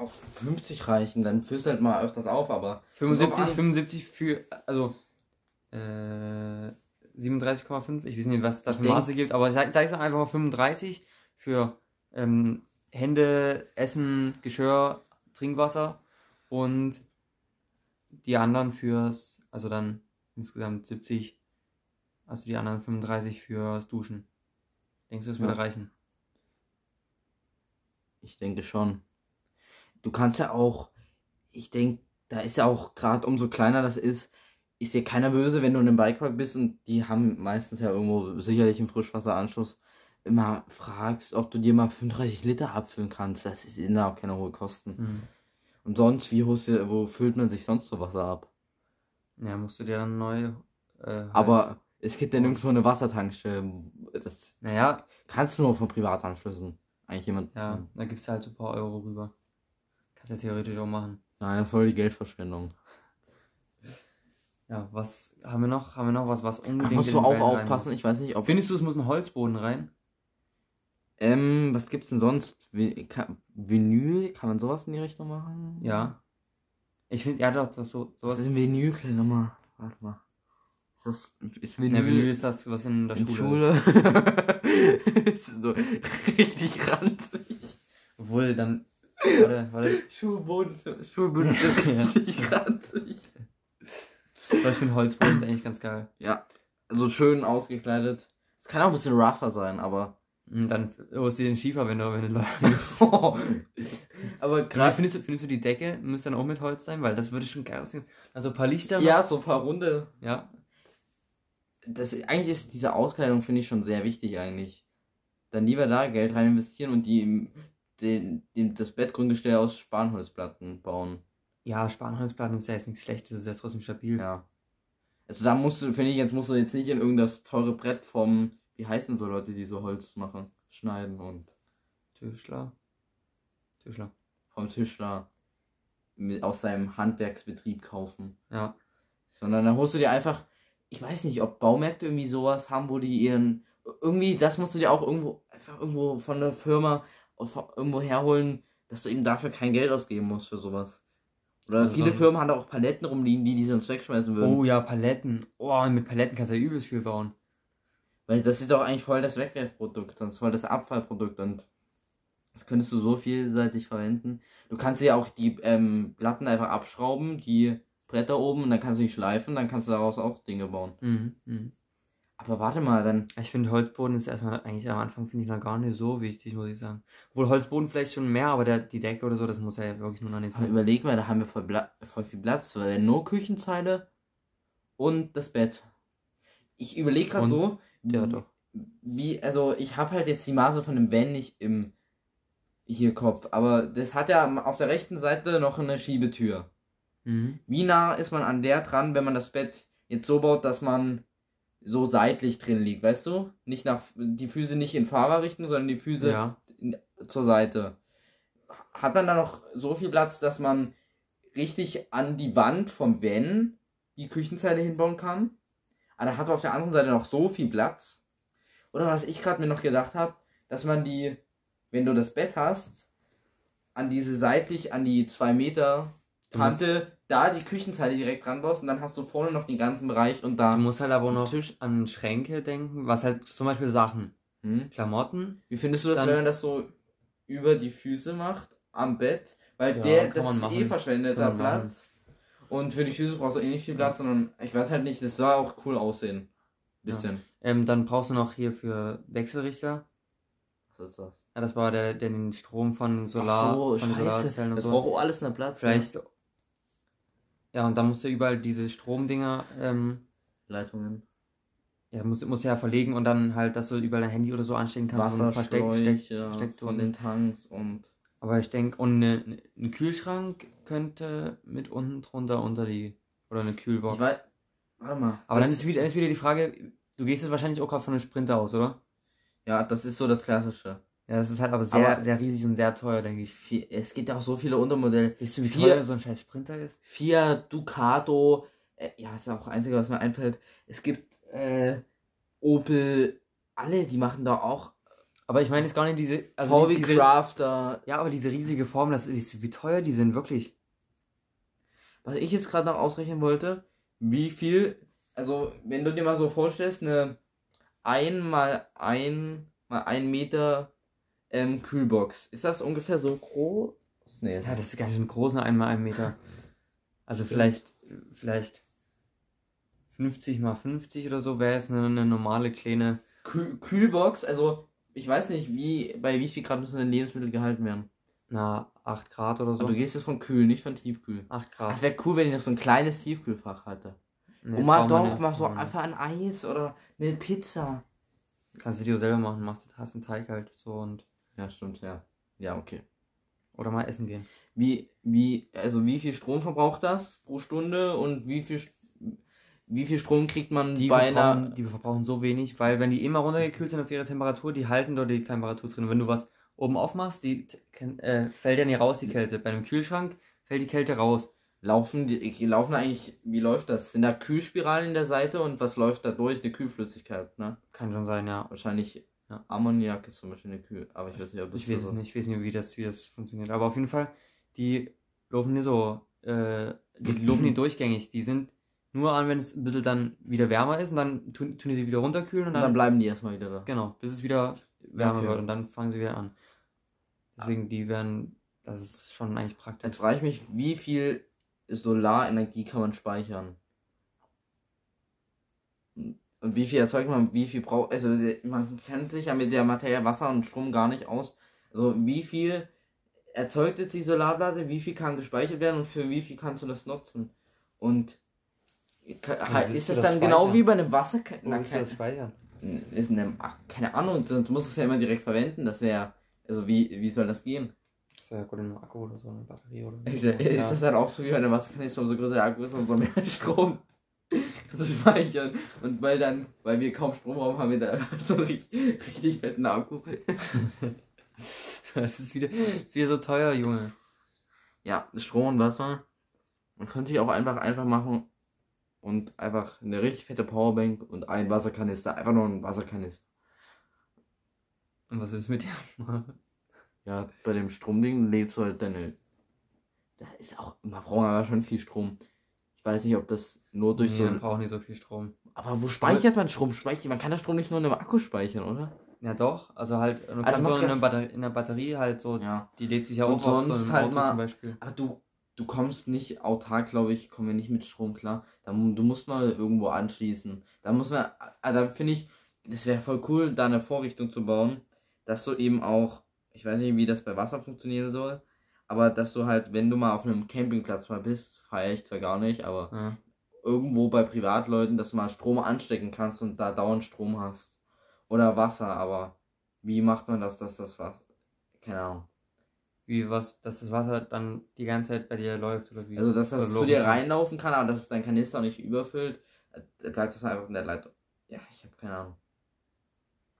Auf 50 reichen, dann füllst du halt mal öfters auf, aber. 75, Kommt drauf an. 75 für, also, äh, 37,5. Ich weiß nicht, was es da Ich für Maße gibt, aber sag, sag's doch einfach mal 35 für ähm, Hände, Essen, Geschirr, Trinkwasser und die anderen fürs, also dann insgesamt 70, also die anderen 35 fürs Duschen. Denkst du, das würde Ja. reichen? Ich denke schon. Du kannst ja auch, ich denke, da ist ja auch gerade umso kleiner das ist, ist dir keiner böse, wenn du in einem Bikepark bist und die haben meistens ja irgendwo sicherlich einen Frischwasseranschluss, immer fragst, ob du dir mal 35 Liter abfüllen kannst. Das ist in auch keine hohe Kosten. Mhm. Und sonst, wie holst du, wo füllt man sich sonst so Wasser ab? Ja, musst du dir dann neu. Äh, halt- Aber es gibt ja nirgendwo eine Wassertankstelle. Das Naja, kannst du nur von Privatanschlüssen. Eigentlich jemand. ja, da gibt's halt so ein paar Euro rüber. Kannst ja theoretisch auch machen. Nein, das ist voll die Geldverschwendung. Ja, was haben wir noch? Haben wir noch was, was Da unbedingt musst in du auch rein aufpassen. Ich weiß nicht, ob. Findest du, es muss ein Holzboden rein? Ähm, was gibt's denn sonst? Vinyl? Kann man sowas in die Richtung machen? Ja. Ich finde, ja doch, das so, Was sowas. ist ein Vinyl? Nummer. Warte mal. Das ist In der Menü ist das, was in der in Schule, ist. Schule? ist so richtig ranzig. Obwohl, dann. Warte, warte. Schulboden ist Ja. richtig ranzig. Aber ich finde Holzboden ist eigentlich ganz geil. Ja, so schön ausgekleidet. Es kann auch ein bisschen rougher sein, aber. Und dann holst du den Schiefer, wenn du, wenn du läufst. aber Gerade findest du, findest du die Decke müsste dann auch mit Holz sein, weil das würde schon geil aussehen. Also ein paar Lichter. noch. Ja, so ein paar Runde. Ja. Das, eigentlich ist diese Auskleidung, finde ich, schon sehr wichtig eigentlich. Dann lieber da Geld rein investieren und die im, den, den, das Bettgrundgestell aus Spanholzplatten bauen. Ja, Spanholzplatten ist ja jetzt nichts Schlechtes, ist ja trotzdem stabil. Ja. Also da musst du, finde ich, jetzt musst du jetzt nicht in irgendein teure Brett vom, wie heißen so Leute, die so Holz machen, schneiden und Tischler. Tischler. vom Tischler mit, aus seinem Handwerksbetrieb kaufen. Ja. Sondern dann holst du dir einfach, ich weiß nicht, ob Baumärkte irgendwie sowas haben, wo die ihren, irgendwie, das musst du dir auch irgendwo, einfach irgendwo von der Firma irgendwo herholen, dass du eben dafür kein Geld ausgeben musst für sowas. Oder Also viele so Firmen haben da auch Paletten rumliegen, die die sonst wegschmeißen würden. Oh ja, Paletten. Oh, mit Paletten kannst du ja übelst viel bauen. Weil das ist doch eigentlich voll das Wegwerfprodukt, sonst voll das Abfallprodukt und das könntest du so vielseitig verwenden. Du kannst ja auch die ähm, Platten einfach abschrauben, die Bretter oben, und dann kannst du die schleifen, dann kannst du daraus auch Dinge bauen. Mhm. mhm. Aber warte mal, dann. Ich finde Holzboden ist erstmal eigentlich am Anfang finde ich noch gar nicht so wichtig, muss ich sagen. Obwohl Holzboden vielleicht schon mehr, aber der, die Decke oder so, das muss ja wirklich nur noch nicht Aber sein. überleg mal, da haben wir voll, voll viel Platz, weil nur Küchenzeile und das Bett. Ich überlege gerade so, Ja, doch. wie, also ich habe halt jetzt die Maße von dem Van nicht im hier Kopf, aber das hat ja auf der rechten Seite noch eine Schiebetür. Mhm. Wie nah ist man an der dran, wenn man das Bett jetzt so baut, dass man so seitlich drin liegt, weißt du? Nicht nach die Füße nicht in Fahrerrichtung, sondern die Füße Ja. in, zur Seite. Hat man da noch so viel Platz, dass man richtig an die Wand vom Van die Küchenzeile hinbauen kann? Aber da hat man auf der anderen Seite noch so viel Platz. Oder was ich gerade mir noch gedacht habe, dass man die, wenn du das Bett hast, an diese seitlich, an die 2 Meter Kante, da die Küchenzeile direkt dran baust und dann hast du vorne noch den ganzen Bereich und da. Du musst halt aber auch noch Tisch. an Schränke denken, was halt zum Beispiel Sachen, Hm? Klamotten. Wie findest du das, Dann- wenn man das so über die Füße macht am Bett? Weil Ja, der, das ist eh verschwendeter Platz. Und für die Füße brauchst du eh nicht viel Platz, sondern ich weiß halt nicht, das soll auch cool aussehen. Bisschen. Ähm, dann brauchst du noch hier für Wechselrichter. Was ist das? Ja, das war der, der den Strom von Solar, Ach so, von. Solarzellen und Das so. braucht auch alles einen Platz. Vielleicht. Ja, und dann musst du überall diese Stromdinger, ähm? Leitungen. ja, musst, musst du ja verlegen und dann halt, dass du überall dein Handy oder so anstecken kannst. ein paar Steck- Steckdosen. von den Tanks und. Aber ich denke, und ne, ne, ein Kühlschrank könnte mit unten drunter unter die. Oder eine Kühlbox. Ich weiß. Warte mal. Aber dann ist wieder, ist wieder die Frage, du gehst jetzt wahrscheinlich auch gerade von einem Sprinter aus, oder? Ja, das ist so das Klassische. Ja, das ist halt aber sehr, Aber- sehr riesig und sehr teuer, denke ich. Es gibt ja auch so viele Untermodelle. Weißt du, wie Vier- teuer so ein scheiß Sprinter ist? Fiat, Ducato, äh, ja, das ist auch das Einzige, was mir einfällt. Es gibt äh, Opel, alle, die machen da auch Aber ich meine jetzt gar nicht diese. Also VW die- diese, Crafter. Ja, aber diese riesige Form, das ist, wie teuer die sind, wirklich. Was ich jetzt gerade noch ausrechnen wollte, wie viel, also wenn du dir mal so vorstellst, eine 1 mal 1 mal 1 Meter ähm, Kühlbox, ist das ungefähr so groß? Nee, Ja, das ist ganz schön groß, eine einmal ein Meter. Also vielleicht, vielleicht 50 mal 50 oder so wäre jetzt eine, eine normale kleine. Kühl Kühlbox, also ich weiß nicht, wie bei wie viel Grad müssen denn Lebensmittel gehalten werden. Na, 8 Grad oder so. Aber du gehst jetzt von kühl, nicht von tiefkühl. 8 Grad. Das wäre cool, wenn ich noch so ein kleines Tiefkühlfach hatte. Nee, brauchen wir doch, mal so einfach ein Eis oder eine Pizza. Kannst du dir selber machen, machst hast einen Teig halt so und. Ja, stimmt, ja. Ja, okay. Oder mal essen gehen. Wie, wie, also wie viel Strom verbraucht das pro Stunde und wie viel, wie viel Strom kriegt man Die bei einer, die verbrauchen so wenig, weil wenn die immer runtergekühlt sind auf ihre Temperatur, die halten dort die Temperatur drin. Wenn du was oben aufmachst, die äh, fällt ja nicht raus, die Kälte. Bei einem Kühlschrank fällt die Kälte raus. laufen die, die laufen eigentlich, wie läuft das? Sind da Kühlspiralen in der Seite und was läuft da durch? Eine Kühlflüssigkeit, ne? Kann schon sein, ja. Wahrscheinlich Ja. Ammoniak ist zum Beispiel eine Kühl, aber ich weiß nicht, ob das Ich weiß so es nicht, ich weiß nicht, wie das, wie das funktioniert. Aber auf jeden Fall, die laufen nicht so, äh, die laufen nicht durchgängig. Die sind nur an, wenn es ein bisschen dann wieder wärmer ist und dann tun, tun die sie wieder runterkühlen und Und dann, dann bleiben die erstmal wieder da. genau, bis es wieder wärmer Okay. wird und dann fangen sie wieder an. Deswegen, die werden, das ist schon eigentlich praktisch. Jetzt frage ich mich, wie viel Solarenergie kann man speichern? Und wie viel erzeugt man, wie viel braucht, also man kennt sich ja mit der Materie Wasser und Strom gar nicht aus. Also wie viel erzeugt jetzt die Solarblase, wie viel kann gespeichert werden und für wie viel kannst du das nutzen? Und ka- Ja, willst ist du das das dann genau speichern? wie bei einem Wasser? Wo Na, du kein, das speichern? ist eine, ach, keine Ahnung, sonst muss es ja immer direkt verwenden. Das wäre, also wie, wie soll das gehen? Das wäre gut in einem Akku oder so, eine Batterie oder so. Ist, ist das dann auch so wie bei einem Wasserkanister, umso größer der Akku ist, umso mehr Strom zu speichern. Und weil dann, weil wir kaum Strom haben, haben wir da so einen richtig, richtig fetten Akku. das, ist wieder, das ist wieder so teuer, Junge. Ja, Strom und Wasser. Man könnte ich auch einfach einfach machen und einfach eine richtig fette Powerbank und ein Wasserkanister. Einfach nur ein Wasserkanister. Und was willst du mit dir machen? Ja, bei dem Stromding lädst du halt deine. Da ist auch, man braucht aber schon viel Strom. Ich weiß nicht, ob das nur durch nee, so. man braucht nicht so viel Strom. Aber wo speichert man Strom? Speichert, man kann das Strom nicht nur in einem Akku speichern, oder? Ja doch, also halt, du Also kannst so in Batterie, in einer Batterie halt so, Ja. die lädt sich ja Und auch auf so sonst halt Auto mal- zum Beispiel. Aber du, du kommst nicht autark, glaube ich, kommen wir nicht mit Strom klar. Da, du musst mal irgendwo anschließen. Da muss man, ah, da finde ich, das wäre voll cool, da eine Vorrichtung zu bauen, dass du eben auch, ich weiß nicht, wie das bei Wasser funktionieren soll, aber dass du halt, wenn du mal auf einem Campingplatz mal bist, feier ich zwar gar nicht, aber Ja. Irgendwo bei Privatleuten, dass du mal Strom anstecken kannst und da dauernd Strom hast. Oder Wasser, aber wie macht man das, dass das was? Keine Ahnung. Wie was, dass das Wasser dann die ganze Zeit bei dir läuft oder wie? Also, dass das zu dir reinlaufen kann, aber dass es dein Kanister nicht überfüllt, äh, bleibt das einfach in der Leitung. Ja, ich habe keine Ahnung.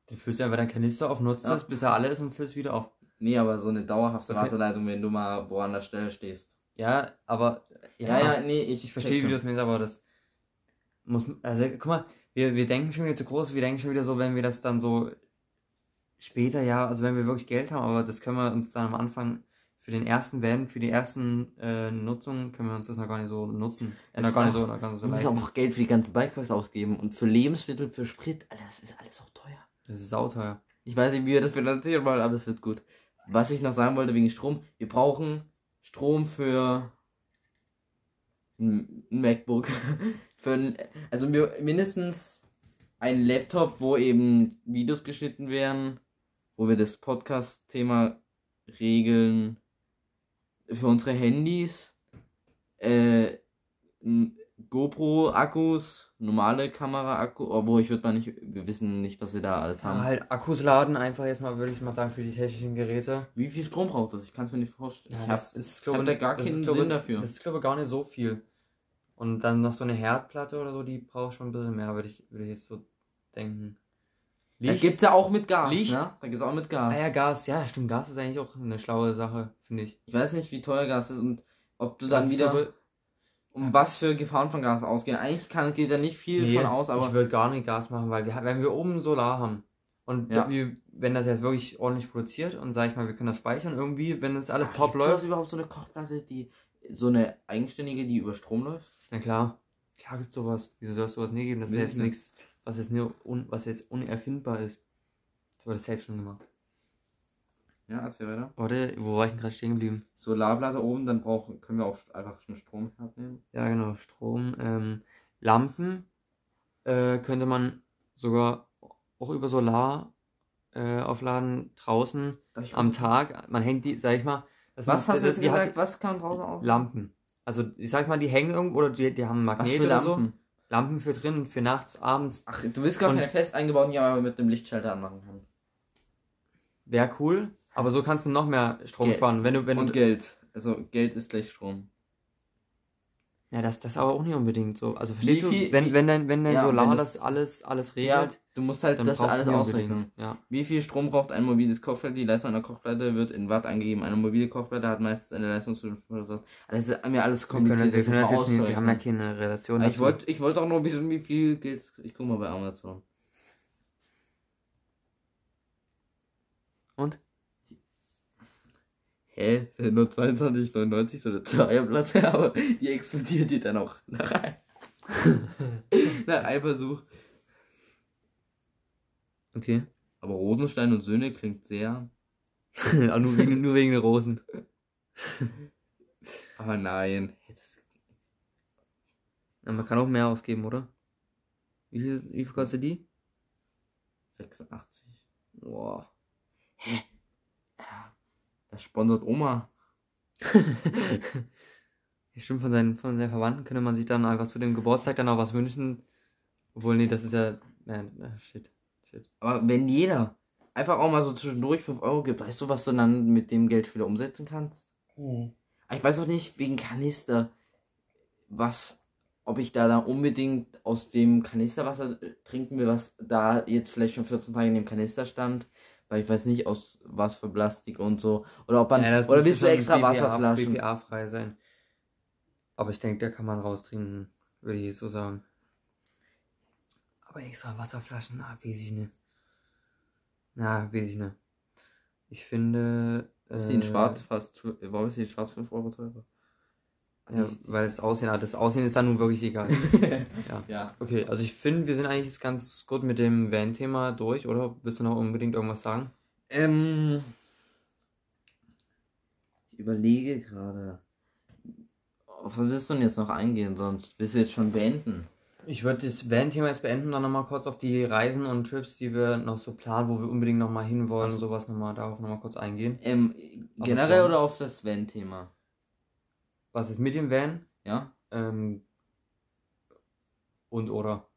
Dann füllst du einfach deinen Kanister auf, nutzt Ja. das, bis er alle ist und füllst wieder auf. Nee, aber so eine dauerhafte Okay. Wasserleitung, wenn du mal wo an der Stelle stehst. Ja, aber. Ja, ja, nee, ich, Ich verstehe, wie du das meinst, aber das muss. Also, guck mal, wir, wir denken schon wieder zu groß, wir denken schon wieder so, wenn wir das dann so später, ja, also wenn wir wirklich Geld haben, aber das können wir uns dann am Anfang für den ersten Van, für die ersten äh, Nutzungen, können wir uns das noch gar nicht so nutzen. Äh, noch gar nicht auch- so, noch gar nicht so Du musst leisten. auch Geld für die ganzen Bikeparks ausgeben und für Lebensmittel, für Sprit, Alter, das ist alles auch teuer. Das ist sauteuer. Ich weiß nicht, wie wir das finanzieren wollen, aber es wird gut. Was ich noch sagen wollte wegen Strom, wir brauchen Strom für ein MacBook. für ein, also mindestens ein Laptop, wo eben Videos geschnitten werden, wo wir das Podcast-Thema regeln. Für unsere Handys. Äh, GoPro-Akkus, normale Kamera-Akku, obwohl ich würde mal nicht, wir wissen nicht, was wir da alles haben. Ja, halt Akkus laden einfach jetzt mal, würde ich mal sagen, für die technischen Geräte. Wie viel Strom braucht das? Ich kann es mir nicht vorstellen. Ja, ich hab, das ist, hab glaube da gar keinen ist, glaube, Sinn dafür. Das ist, glaube ich, gar nicht so viel. Und dann noch so eine Herdplatte oder so, die braucht schon ein bisschen mehr, würde ich, würde ich jetzt so denken. da gibt's ja auch mit Gas, Licht? ne? Da gibt's auch mit Gas. Ah ja, Gas, ja, stimmt, Gas ist eigentlich auch eine schlaue Sache, finde ich. Ich weiß nicht, wie teuer Gas ist und ob du dann Also wieder um was für Gefahren von Gas ausgehen. Eigentlich kann, geht da nicht viel nee, von aus, ich aber würde gar nicht Gas machen, weil wir, wenn wir oben Solar haben und Ja. wir, wenn das jetzt wirklich ordentlich produziert und sag ich mal, wir können das speichern irgendwie, wenn es alles Ach, top gibt's sowas läuft, überhaupt so eine Kochplatte, die so eine eigenständige, die über Strom läuft? na klar, klar gibt sowas. Wieso soll es sowas nie geben? Das ist jetzt nichts, was jetzt nur un, was jetzt unerfindbar ist. Das wurde selbst schon gemacht. Ja, erzähl weiter. Warte, wo war ich denn gerade stehen geblieben? Solarplatte oben, dann brauchen, können wir auch einfach einen Strom abnehmen. Ja, genau, Strom. Ähm, Lampen äh, könnte man sogar auch über Solar äh, aufladen draußen am Tag. Man hängt die, sag ich mal, Was sind- hast du jetzt hat- gesagt? Was kann draußen auf? Lampen. Also ich sag mal, die hängen irgendwo oder die, die haben Was Magnet für oder so. Lampen? Für drin, für nachts, abends. Ach, du willst gar keine fest eingebauten, die man aber mit dem Lichtschalter anmachen kann. Wäre cool, aber so kannst du noch mehr Strom Geld. sparen. Wenn du, wenn Und Geld. Also Geld ist gleich Strom. ja, das, das aber auch nicht unbedingt so. Also verstehst viel- du, wenn, wenn dein, wenn dein Ja, Solar das das- alles, alles Ja, regelt, du musst halt das alles ausrechnen. Ja. Wie viel Strom braucht ein mobiles Kochfeld? Die Leistung einer Kochplatte wird in Watt angegeben. Eine mobile Kochplatte hat meistens eine Leistung zwischen. Das ist mir alles Wir können, kompliziert. wir, das können ist das nicht, wir haben ja keine Relation Ich wollte ich wollt auch nur wissen, wie viel Geld. Ich guck mal bei Amazon. Und? Hä? Nur 22,99 so eine Zweierplatte, aber die explodiert dir dann auch nach ein, nach einem Versuch. Okay. Aber Rosenstein und Söhne klingt sehr. Nur, wegen, nur wegen den Rosen. Aber nein. Ja, man kann auch mehr ausgeben, oder? Wie viel, wie viel kostet die? 86. Boah. Hä? Das sponsert Oma. Stimmt, von seinen, von seinen Verwandten könnte man sich dann einfach zu dem Geburtstag dann auch was wünschen. Obwohl, nee, das ist ja. Nein, shit. Shit. Aber wenn jeder einfach auch mal so zwischendurch 5 Euro gibt, weißt du, was du dann mit dem Geld wieder umsetzen kannst? Aber Ich weiß auch nicht, wegen Kanister, was, ob ich da, da unbedingt aus dem Kanisterwasser äh, trinken will, was da jetzt vielleicht schon 14 Tage in dem Kanister stand, weil ich weiß nicht, aus was für Plastik und so. Oder ob man, Ja, oder willst du extra BPA Wasserflaschen? BPA-frei sein. Aber ich denke, da kann man raustrinken, würde ich so sagen. Aber extra Wasserflaschen, na, weiß ich nicht. Na, weiß ich nicht. Ich finde. Ist die in äh, schwarz fast, warum ist die in schwarz 5 Euro teurer? Ja, weil das Aussehen, das Aussehen ist dann nun wirklich egal. ja. ja. Okay, also ich finde, wir sind eigentlich jetzt ganz gut mit dem Van-Thema durch, oder? Willst du noch unbedingt irgendwas sagen? Ähm, ich überlege gerade. Auf was willst du denn jetzt noch eingehen? Sonst willst du jetzt schon beenden. Ich würde das Van-Thema jetzt beenden, dann nochmal kurz auf die Reisen und Trips, die wir noch so planen, wo wir unbedingt nochmal hinwollen Ach und so. sowas nochmal darauf nochmal kurz eingehen. Ähm, generell oder auf das Van-Thema? Was ist mit dem Van? Ja? Ähm, und oder?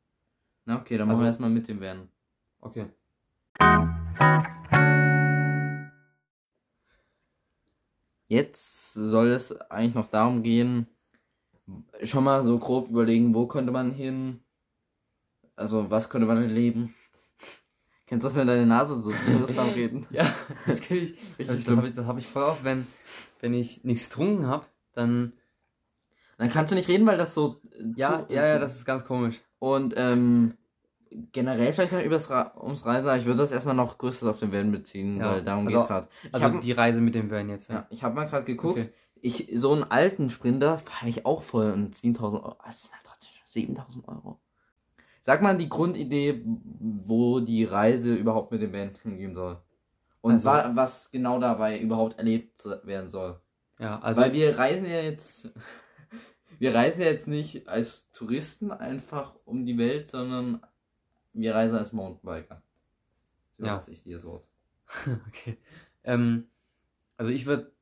Na okay, dann Also- machen wir erstmal mit dem Van. Okay. Jetzt soll es eigentlich noch darum gehen, schon mal so grob überlegen, wo könnte man hin? Also, was könnte man erleben? Kennst du das, wenn deine Nase so ist beim Reden? Ja, das kenne ich. Das Das, habe ich, das hab ich voll oft, wenn, wenn ich nichts getrunken habe, dann. Dann kannst du nicht reden, weil das so. äh, Ja, ja, ja, das ist ganz komisch. Und ähm, generell vielleicht noch übers Ra ums Reisen, aber ich würde das erstmal noch größer auf den Van beziehen, Ja, weil darum also- geht's gerade. Ich Also habe die Reise mit dem Van jetzt, ja. ja, ich hab mal gerade geguckt, Okay. ich, so einen alten Sprinter fahre ich auch voll und 7000 Euro. Das sind halt trotzdem schon 7000 Euro. Sag mal die Grundidee, wo die Reise überhaupt mit dem Van hingehen soll. Und Also- wa was genau dabei überhaupt erlebt werden soll. Ja, also. Weil wir reisen ja jetzt. Wir reisen ja jetzt nicht als Touristen einfach um die Welt, sondern wir reisen als Mountainbiker. So Ja. ich dir das Wort. Okay. Ähm, also ich würde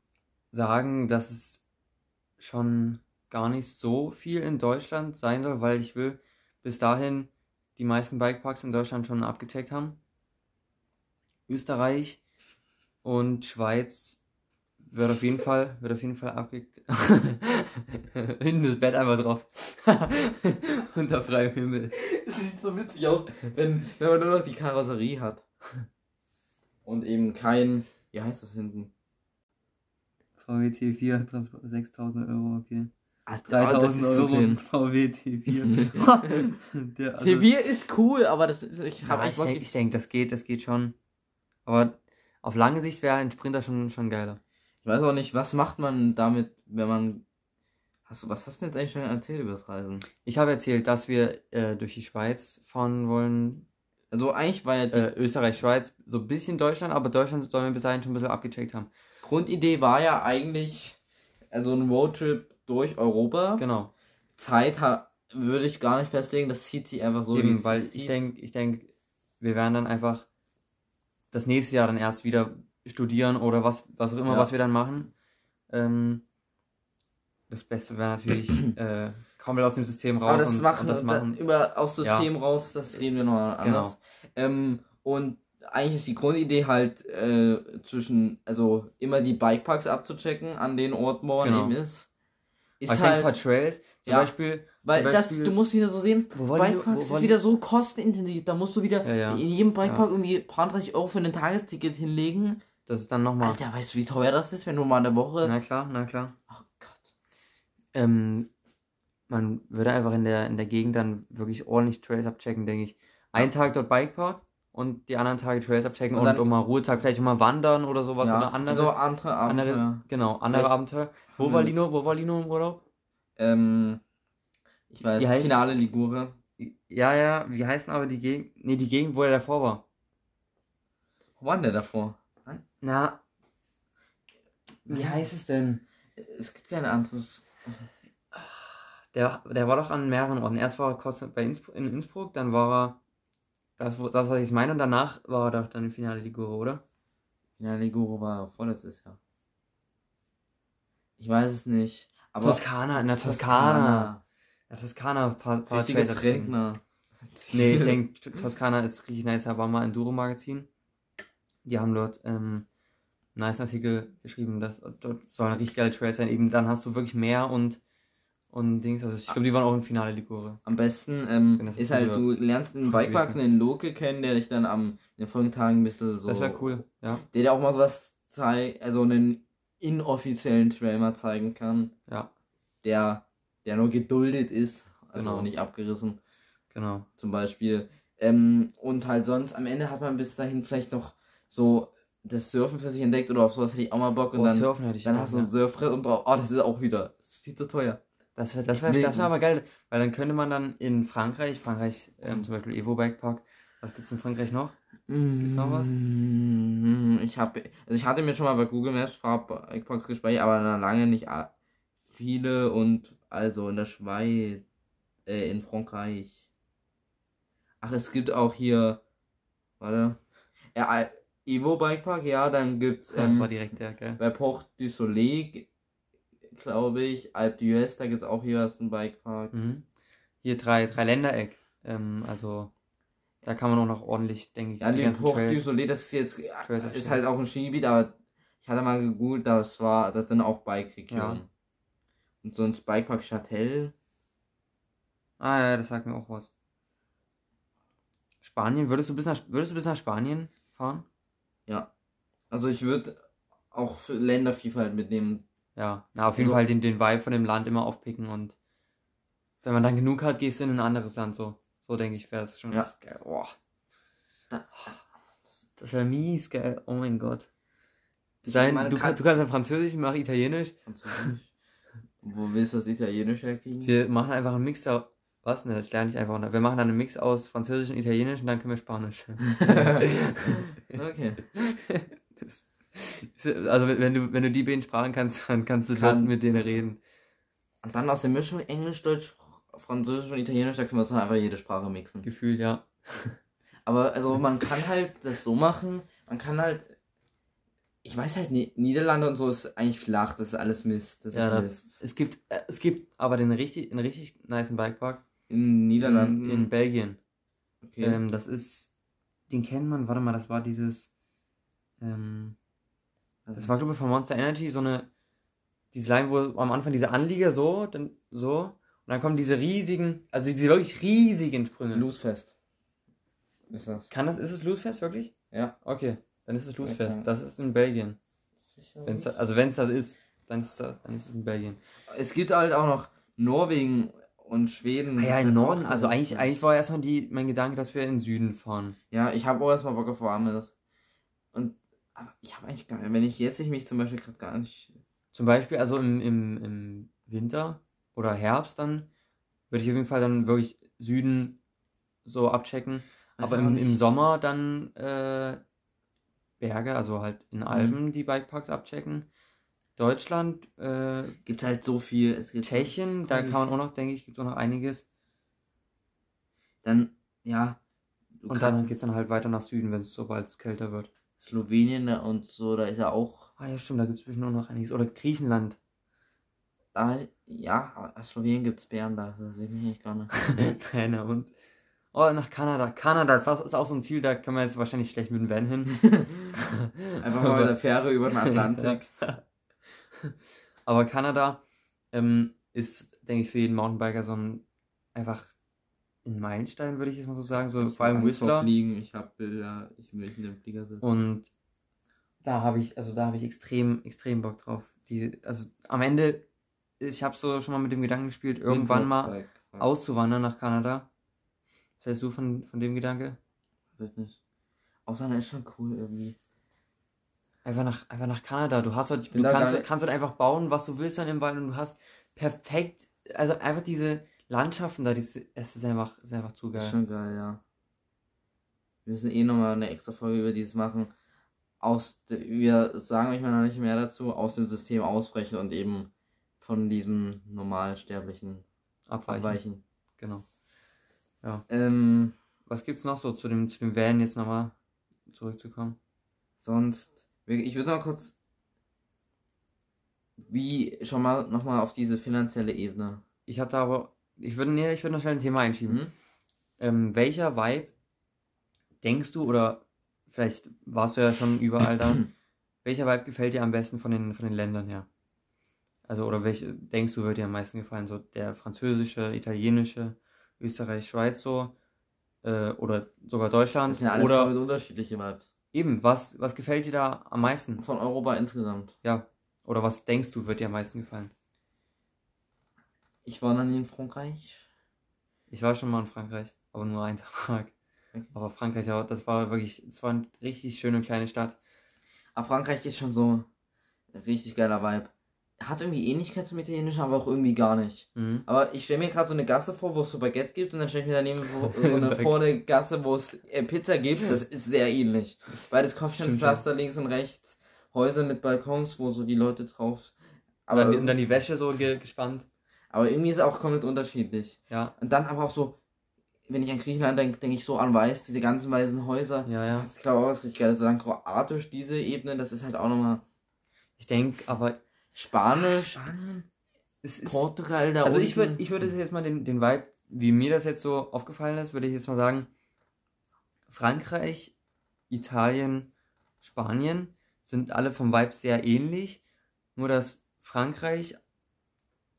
sagen, dass es schon gar nicht so viel in Deutschland sein soll, weil ich will bis dahin die meisten Bikeparks in Deutschland schon abgecheckt haben. Österreich und Schweiz wird auf jeden Fall, wird auf jeden Fall abge... Hinten das Bett einfach drauf. Unter freiem Himmel. Es sieht so witzig aus, wenn, wenn man nur noch die Karosserie hat. Und eben kein. Wie heißt das hinten? VW T4, Transport 6000 Euro, okay. Ah, 3000 Euro klein. VW T4. Der, also- TV ist cool, aber das ist. Ich Ja, habe ich einfach. denke, ich denk, das geht, das geht schon. Aber auf lange Sicht wäre ein Sprinter schon, schon geiler. Ich weiß auch nicht, was macht man damit, wenn man. Hast du, was hast du denn jetzt eigentlich schon erzählt über das Reisen? Ich habe erzählt, dass wir äh, durch die Schweiz fahren wollen. Also eigentlich war ja Äh, Österreich, Schweiz, so ein bisschen Deutschland, aber Deutschland sollen wir bis dahin schon ein bisschen abgecheckt haben. Grundidee war ja eigentlich also ein Roadtrip durch Europa. Genau. Zeit würde ich gar nicht festlegen, das zieht sich einfach so Eben, weil ich denke, ich denk, wir werden dann einfach das nächste Jahr dann erst wieder studieren oder was, was auch immer, Ja. was wir dann machen. Ähm, das Beste wäre natürlich äh, komplett aus dem System raus Aber das und, machen, und das machen. Da, über aus System raus, das reden wir noch anders. Ähm, und eigentlich ist die Grundidee halt äh, zwischen, also immer die Bikeparks abzuchecken an den Orten, wo man Genau. eben ist. Ist Aber ich denke, halt, ein paar Trails, zum Ja. Beispiel, weil zum das, Beispiel- du musst wieder so sehen, Bikeparks ist wieder so kostenintensiv. Da musst du wieder Ja, ja. in jedem Bikepark irgendwie ein paar 30 Euro für ein Tagesticket hinlegen. Das ist dann nochmal. Alter, weißt du, wie teuer das ist, wenn du mal eine Woche. Na klar, na klar. Ach Gott. Ähm, man würde einfach in der, in der Gegend dann wirklich ordentlich Trails abchecken, denke ich. Einen Tag dort Bikepark und die anderen Tage Trails abchecken Und und, dann- um mal Ruhetag, vielleicht auch mal wandern oder sowas ja, oder andere, so andere Abenteuer. andere genau, andere Vielleicht Abenteuer. Wo war Lino? Wo war Lino im Urlaub? Ähm, ich weiß, Wie heißt- Finale Ligure. Ja, ja, wie heißen aber die Gegend? Nee, die Gegend, wo er davor war. Wo war der davor? Na, wie heißt es denn? Es gibt kein anderes. Der, der war doch an mehreren Orten. Erst war er kurz bei Innsbruck, in Innsbruck, dann war er das, das was ich meine, und danach war er doch dann im Finale Ligure, oder? Finale Ligure war vorletztes Jahr. Ich weiß es nicht. Aber Toskana, in der Toskana. Ja, Toskana, ein paar, paar Richtiges. Rentner. Nee, ich denke, Toskana ist richtig nice. Da war mal ein Duro-Magazin. Die haben dort ähm, nice Artikel geschrieben, dass dort sollen richtig geile Trails sein. Eben dann hast du wirklich Meer und, und Dings. Also ich glaube, die waren auch im Finale Ligure. Am besten ähm, das ist halt, wird. du lernst ich Bikepark einen Loke kennen, der dich dann am in den folgenden Tagen ein bisschen so. Das wäre cool, ja. Der dir auch mal sowas zeigt, also einen inoffiziellen Trail mal zeigen kann, Ja, der, der nur geduldet ist, also Genau. nicht abgerissen. genau. zum Beispiel. Ähm, und halt sonst, am Ende hat man bis dahin vielleicht noch so das Surfen für sich entdeckt oder auf sowas hätte ich auch mal Bock und Oh, dann, Surfen hätte ich dann hast du ein Surfbrett und drauf, oh, das ist auch wieder, das ist viel zu teuer. Das wäre das wär, das wär aber geil, weil dann könnte man dann in Frankreich, Frankreich, ähm, zum Beispiel Evo Bikepark, was gibt's in Frankreich noch? Gibt's noch was? Ich habe, also ich hatte mir schon mal bei Google Maps Bikeparks gespeichert, aber lange nicht viele und also in der Schweiz, äh, in Frankreich. Ach, es gibt auch hier, warte, ja, Evo Bikepark, ja, dann gibt's, ähm, war direkt der, gell? bei Port du Soleil, glaube ich, Alpe d'Huez, da gibt's auch jeweils einen Bikepark. Mhm. Hier drei, drei Ländereck. Ähm, also da kann man auch noch ordentlich, denke ich, Ja, die ganzen Port du Trails. Soleil, das ist jetzt, Trails ist abstecken. halt auch ein Skigebiet, aber ich hatte mal gegoogelt, das war, das sind auch Bike-Regionen. Ja. Und sonst Bikepark Châtel, Ah ja, das sagt mir auch was. Spanien, würdest du bis nach würdest du bis nach Spanien fahren? Ja. Also ich würde auch für Ländervielfalt mitnehmen. Ja, na auf jeden Also- Fall den, den Vibe von dem Land immer aufpicken und wenn man dann genug hat, gehst du in ein anderes Land so. So denke ich, wäre es schon Ja. geil. Boah, Da, das wäre mies geil. Oh mein Gott. Man du, kann- du kannst ja Französisch, ich mach Italienisch. Französisch. Wo willst du das Italienisch herkriegen? Wir machen einfach einen Mix aus. Was? Ne, das lerne ich einfach. Wir machen dann einen Mix aus Französisch und Italienisch und dann können wir Spanisch. okay. Also wenn du, wenn du die beiden Sprachen kannst, dann kannst du Kann- dort mit denen reden. Und dann aus der Mischung Englisch, Deutsch, Französisch und Italienisch, da können wir uns dann einfach jede Sprache mixen. Gefühlt, ja. Aber also man kann halt das so machen, man kann halt. Ich weiß halt, nie, Niederlande und so ist eigentlich flach, das ist alles Mist. Das Ja, ist da- Mist. Es gibt, äh, es gibt aber den richtig, einen richtig nice Bikepark In Niederlanden. in, in Belgien. okay. Ähm, das ist, den kennt man, warte mal, das war dieses, ähm, das war glaube ich von Monster Energy, so eine, diese Line, wo am Anfang diese Anlieger so, dann so, und dann kommen diese riesigen, also diese wirklich riesigen Sprünge. Loosefest. Ist das? Kann das, ist es Loosefest wirklich? Ja. Okay, dann ist es. Loosefest. Das ist in Belgien. Sicher. Wenn's, also wenn es das ist, dann ist, das, dann ist es in Belgien. Es gibt halt auch noch Norwegen und Schweden. Ah ja, im Norden, also eigentlich, eigentlich war erstmal die, mein Gedanke, dass wir in den Süden fahren. Ja, ich habe auch erstmal Bock auf Warmes. Und aber ich habe eigentlich gar nicht, wenn ich jetzt ich mich zum Beispiel gerade gar nicht. Zum Beispiel, also im, im, im Winter oder Herbst dann, würde ich auf jeden Fall dann wirklich Süden so abchecken. Weiß Aber im, im Sommer dann äh, Berge, also halt Mhm. in Alpen die Bikeparks abchecken. Deutschland, äh, gibt halt so viel. Es gibt Tschechien, da kann man auch noch, denke ich, gibt es auch noch einiges. Dann, ja. Und kann- dann geht es dann halt weiter nach Süden, wenn es sobald es kälter wird. Slowenien da und so, da ist ja auch. Ah ja, stimmt, da gibt es bestimmt auch noch einiges. Oder Griechenland. Da ich, ja, aus Slowenien gibt es Bären da, das sehe ich mich nicht gar nicht. Keiner und. Oh, nach Kanada. Kanada ist auch, ist auch so ein Ziel, da können wir jetzt wahrscheinlich schlecht mit dem Van hin. Einfach mal mit der Fähre über den Atlantik. Aber Kanada ähm, ist, denke ich, für jeden Mountainbiker so ein einfach ein Meilenstein, würde ich jetzt mal so sagen. So, vor allem Whistler. Fliegen, ich habe Bilder, ich will nicht in dem Flieger sitzen. Und da habe ich, also da habe ich extrem, extrem Bock drauf. Die, also am Ende, ich habe so schon mal mit dem Gedanken gespielt, irgendwann mal auszuwandern nach Kanada. Was hältst du von, von dem Gedanke? Weiß ich nicht. Ausland ist schon cool irgendwie. Einfach nach, einfach nach Kanada. Du hast halt, du kannst, nicht- kannst halt einfach bauen, was du willst dann im Wald und du hast perfekt, also einfach diese Landschaften da, das, es ist einfach, ist einfach zu geil. schon geil, ja. Wir müssen eh nochmal eine extra Folge über dieses machen. Aus, wir sagen euch mal noch nicht mehr dazu, aus dem System ausbrechen und eben von diesem normalsterblichen Abweichen. abweichen. Genau. Ähm, Was gibt's noch so zu dem, zu dem Van jetzt nochmal zurückzukommen? sonst, ich würde noch kurz, wie schon mal nochmal auf diese finanzielle Ebene. Ich habe da aber, ich würde, nee, ich würde noch schnell ein Thema einschieben. Mhm. Ähm, welcher Vibe denkst du, oder vielleicht warst du ja schon überall da, welcher Vibe gefällt dir am besten von den, von den Ländern her? Also, oder welche denkst du, wird dir am meisten gefallen? So der französische, italienische, Österreich, Schweiz so, äh, oder sogar Deutschland? Das sind ja alles oder unterschiedliche Vibes. Eben, was, was gefällt dir da am meisten? Von Europa insgesamt. Ja. Oder was denkst du, wird dir am meisten gefallen? Ich war noch nie in Frankreich. Ich war schon mal in Frankreich, aber nur einen Tag. Okay. Aber Frankreich, das war wirklich, es war eine richtig schöne kleine Stadt. Aber Frankreich ist schon so ein richtig geiler Vibe. Hat irgendwie Ähnlichkeit zum Italienischen, aber auch irgendwie gar nicht. Mhm. Aber ich stelle mir gerade so eine Gasse vor, wo es so Baguette gibt und dann stelle ich mir daneben so eine vorne Gasse, wo es äh, Pizza gibt. Das ist sehr ähnlich. Beides Kopfsteinpflaster links und rechts. Häuser mit Balkons, wo so die Leute drauf. Und dann, Aber, und dann die Wäsche so ge gespannt. aber irgendwie ist es auch komplett unterschiedlich. Ja, Und dann aber auch so, wenn ich an Griechenland denke, denke ich so an Weiß, diese ganzen weißen Häuser. ja, ja. Ich glaube auch was richtig geiles. Also dann Kroatisch, diese Ebene, das ist halt auch nochmal Ich denke, aber Spanisch, es ist. Portugal da Also ich würde unten. ich würde jetzt mal den, den Vibe, wie mir das jetzt so aufgefallen ist, würde ich jetzt mal sagen, Frankreich, Italien, Spanien sind alle vom Vibe sehr ähnlich, nur dass Frankreich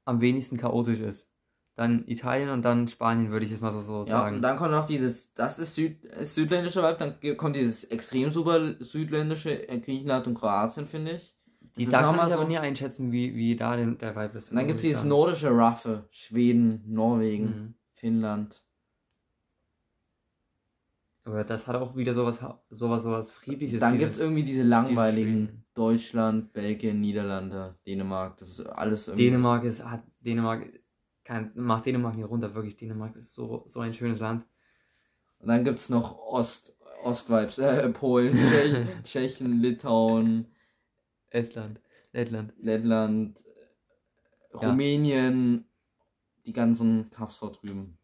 am wenigsten chaotisch ist. Dann Italien und dann Spanien würde ich jetzt mal so, so Ja, sagen. und dann kommt noch dieses, das ist, Süd, ist südländische Vibe, dann kommt dieses extrem super südländische äh, Griechenland und Kroatien, finde ich. Die, da kann ich aber so- nie einschätzen, wie, wie da den, der Vibe ist. Und dann gibt es dieses nordische Raffe, Schweden, Norwegen, Mhm. Finnland. Aber das hat auch wieder sowas, sowas, sowas Friedliches. dann gibt es irgendwie diese langweiligen. Deutschland, Belgien, Niederlande, Dänemark, das ist alles irgendwie. Dänemark ist, hat, Dänemark, kann, macht Dänemark hier runter, wirklich. Dänemark ist so, so ein schönes Land. Und dann gibt es noch Ost, Ostvibes, äh, Polen, Tschech, Tschechien, Litauen, Estland, Lettland. Lettland, äh, Ja. Rumänien, die ganzen Kaffs dort drüben.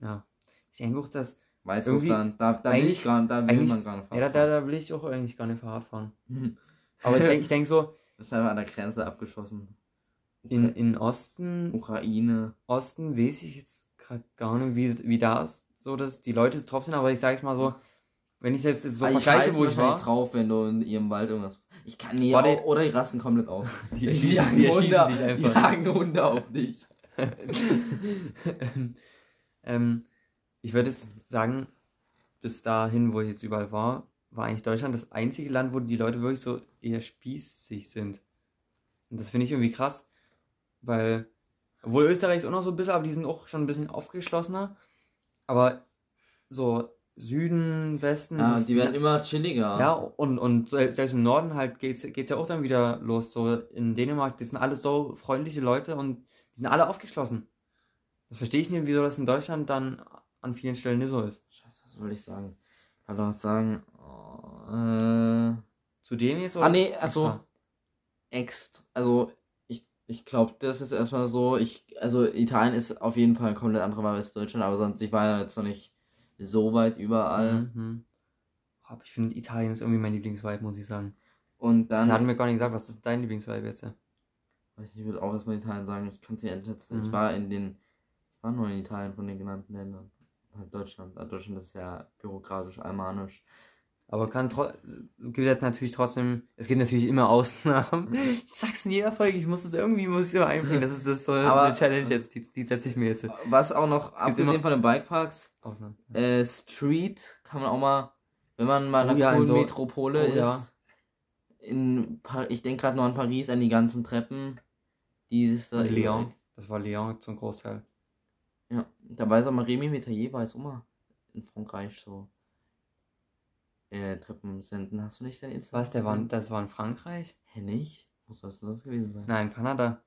Ja. Ich denke auch, dass, Weißrussland, da, da will ich gar da will man gar nicht ja, da, da, will ich auch eigentlich gar nicht Fahrrad fahren. fahren. Aber ich denke ich denk so, Das ist einfach an der Grenze abgeschossen. in, in Osten, Ukraine. Osten weiß ich jetzt gerade gar nicht, wie, wie da ist, so dass die Leute drauf sind, aber ich sage es mal so, wenn ich das jetzt so die vergleiche, wo ich war, drauf, wenn du in ihrem Wald irgendwas. Ich kann nee, Warte. oder die rasten komplett aus. die erschießen, die erschießen dich einfach. jagen Hunde auf dich. ähm, ich würde jetzt sagen, bis dahin, wo ich jetzt überall war, war eigentlich Deutschland das einzige Land, wo die Leute wirklich so eher spießig sind. Und das finde ich irgendwie krass, weil, obwohl Österreich ist auch noch so ein bisschen, aber die sind auch schon ein bisschen aufgeschlossener. Aber so Süden, Westen, Ja, das- die werden immer chilliger. ja, und, und sel- selbst im Norden halt geht's, geht's ja auch dann wieder los. So in Dänemark, die sind alle so freundliche Leute und die sind alle aufgeschlossen. Das verstehe ich nicht, wieso das in Deutschland dann an vielen Stellen nicht so ist. Scheiße, was wollte ich sagen? Ich wollte was sagen. Oh, äh, Zu denen jetzt oder? ah, nee, also. extra? Also, ich, ich glaube, das ist erstmal so. Ich, also, Italien ist auf jeden Fall ein komplett anderer Wahl als Deutschland, aber sonst, ich war ja jetzt noch nicht so weit überall. Mhm. Ich finde, Italien ist irgendwie mein Lieblingsvibe, muss ich sagen. Und dann. Sie hatten mir gar nicht gesagt, was ist dein Lieblingsvibe jetzt? ja? Ich würde auch erstmal Italien sagen, ich kann es nicht einschätzen. Ich Mhm. war in den, ich war nur in Italien von den genannten Ländern. Halt Deutschland. Also Deutschland ist ja bürokratisch, almanisch. Aber kann es gibt halt natürlich trotzdem, es gibt natürlich immer Ausnahmen. Ich sag's in jeder Folge, ich muss es irgendwie, muss ich immer einbringen. Das ist das so Aber- eine Challenge jetzt, die, die setze ich mir jetzt. Was auch noch, gibt abgesehen immer- von den Bikeparks, Ausnahmen. äh, Street kann man auch mal, wenn man mal in Oh einer ja, in coolen so- Metropole oh ist. ja. In ich denke gerade nur an Paris, an die ganzen Treppen. Die ist da. Lyon. Das war Lyon zum Großteil. Ja, da weiß auch mal Remy Metayer, weiß auch mal in Frankreich so äh, Treppen senden. Hast du nicht dein Instagram? Was, der war, das war in Frankreich? Hä, nicht? Wo soll es denn sonst gewesen sein? Nein, in Kanada.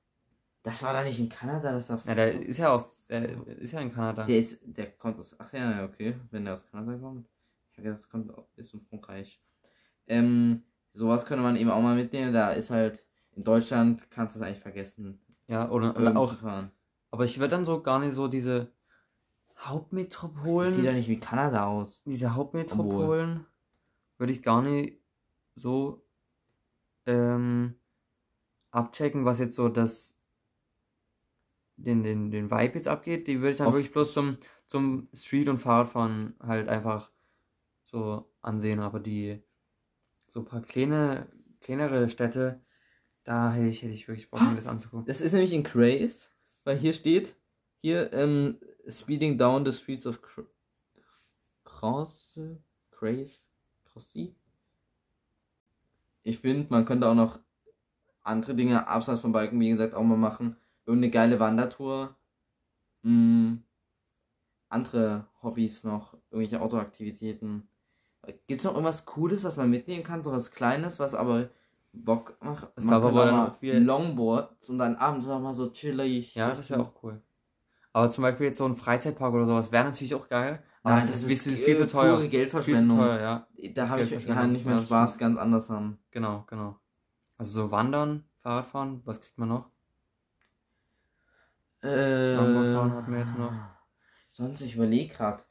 Das war da nicht in Kanada, das war. Ja, der ist ja aus, der ist ja in Kanada. Der ist, der kommt aus, ach ja, okay, wenn der aus Kanada kommt. Ich hab gedacht, das kommt, ist in Frankreich. Ähm, sowas könnte man eben auch mal mitnehmen, da ist halt, in Deutschland kannst du es eigentlich vergessen, Ja, oder irgendwo auch, fahren. aber ich würde dann so gar nicht so diese Das Hauptmetropolen. sieht ja nicht wie Kanada aus. diese Hauptmetropolen würde ich gar nicht so ähm, abchecken, was jetzt so das den, den, den Vibe jetzt abgeht. Die würde ich dann Auf- wirklich bloß zum, zum Street- und Fahrradfahren halt einfach so ansehen. Aber die so ein paar kleine, kleinere Städte, da hätte ich, hätte ich wirklich Bock, mir das anzugucken. Das ist nämlich in Craze, weil hier steht, hier, ähm, Speeding down the streets of Cr Cross, Craze, Crossy. Ich finde, man könnte auch noch andere Dinge abseits von Biken, wie gesagt, auch mal machen. Irgendeine geile Wandertour. Mm, andere Hobbys noch, irgendwelche Autoaktivitäten. Gibt es noch irgendwas Cooles, was man mitnehmen kann? So was Kleines, was aber Bock macht? Darf könnte aber auch dann auch wieder- Longboards und dann abends auch mal so chillig. Ja, das wäre auch cool. Aber zum Beispiel jetzt so ein Freizeitpark oder sowas wäre natürlich auch geil. Aber Nein, das, das ist, viel, zu teuer. pure Viel zu Geldverschwendung. teuer, ja. Da habe ich Geldverschwendung. kann nicht mehr Ja, Spaß ganz anders haben. Genau, genau. Also so Wandern, Fahrradfahren, was kriegt man noch? Äh, Longboardfahren hatten wir jetzt noch. Sonst, ich überlege gerade.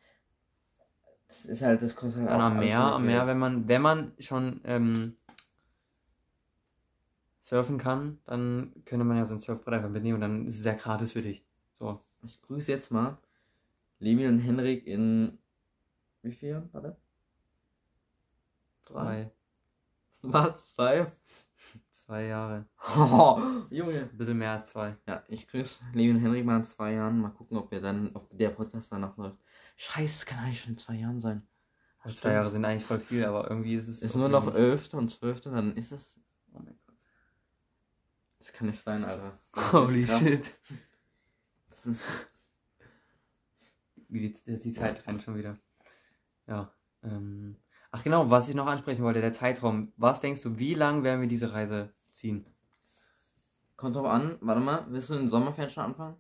Das ist halt, das kostet halt Dann auch am Meer, am Meer, wenn man, wenn man schon ähm, surfen kann, dann könnte man ja so ein Surfbrett einfach mitnehmen und dann ist es ja gratis für dich. So. Ich grüße jetzt mal Levi und Henrik in. Wie viel Jahren? Warte. Zwei, Was? Zwei? zwei Jahre. Oh, Junge. Ein bisschen mehr als zwei. Ja, ich grüße Levi und Henrik mal in zwei Jahren. Mal gucken, ob wir dann, ob der Podcast danach läuft. Scheiße, es kann eigentlich schon in zwei Jahren sein. Also zwei Jahre sind eigentlich voll viel, aber irgendwie ist es. Ist nur noch. 11. und 12. und dann ist es. Oh mein Gott. Das kann nicht sein, Alter. Holy shit. Das ist. Wie die, die Zeit rennt schon wieder. Ja. Ähm, ach genau, was ich noch ansprechen wollte, der Zeitraum. Was denkst du, wie lang werden wir diese Reise ziehen? Kommt drauf an, warte mal, willst du den Sommerferien schon anfangen?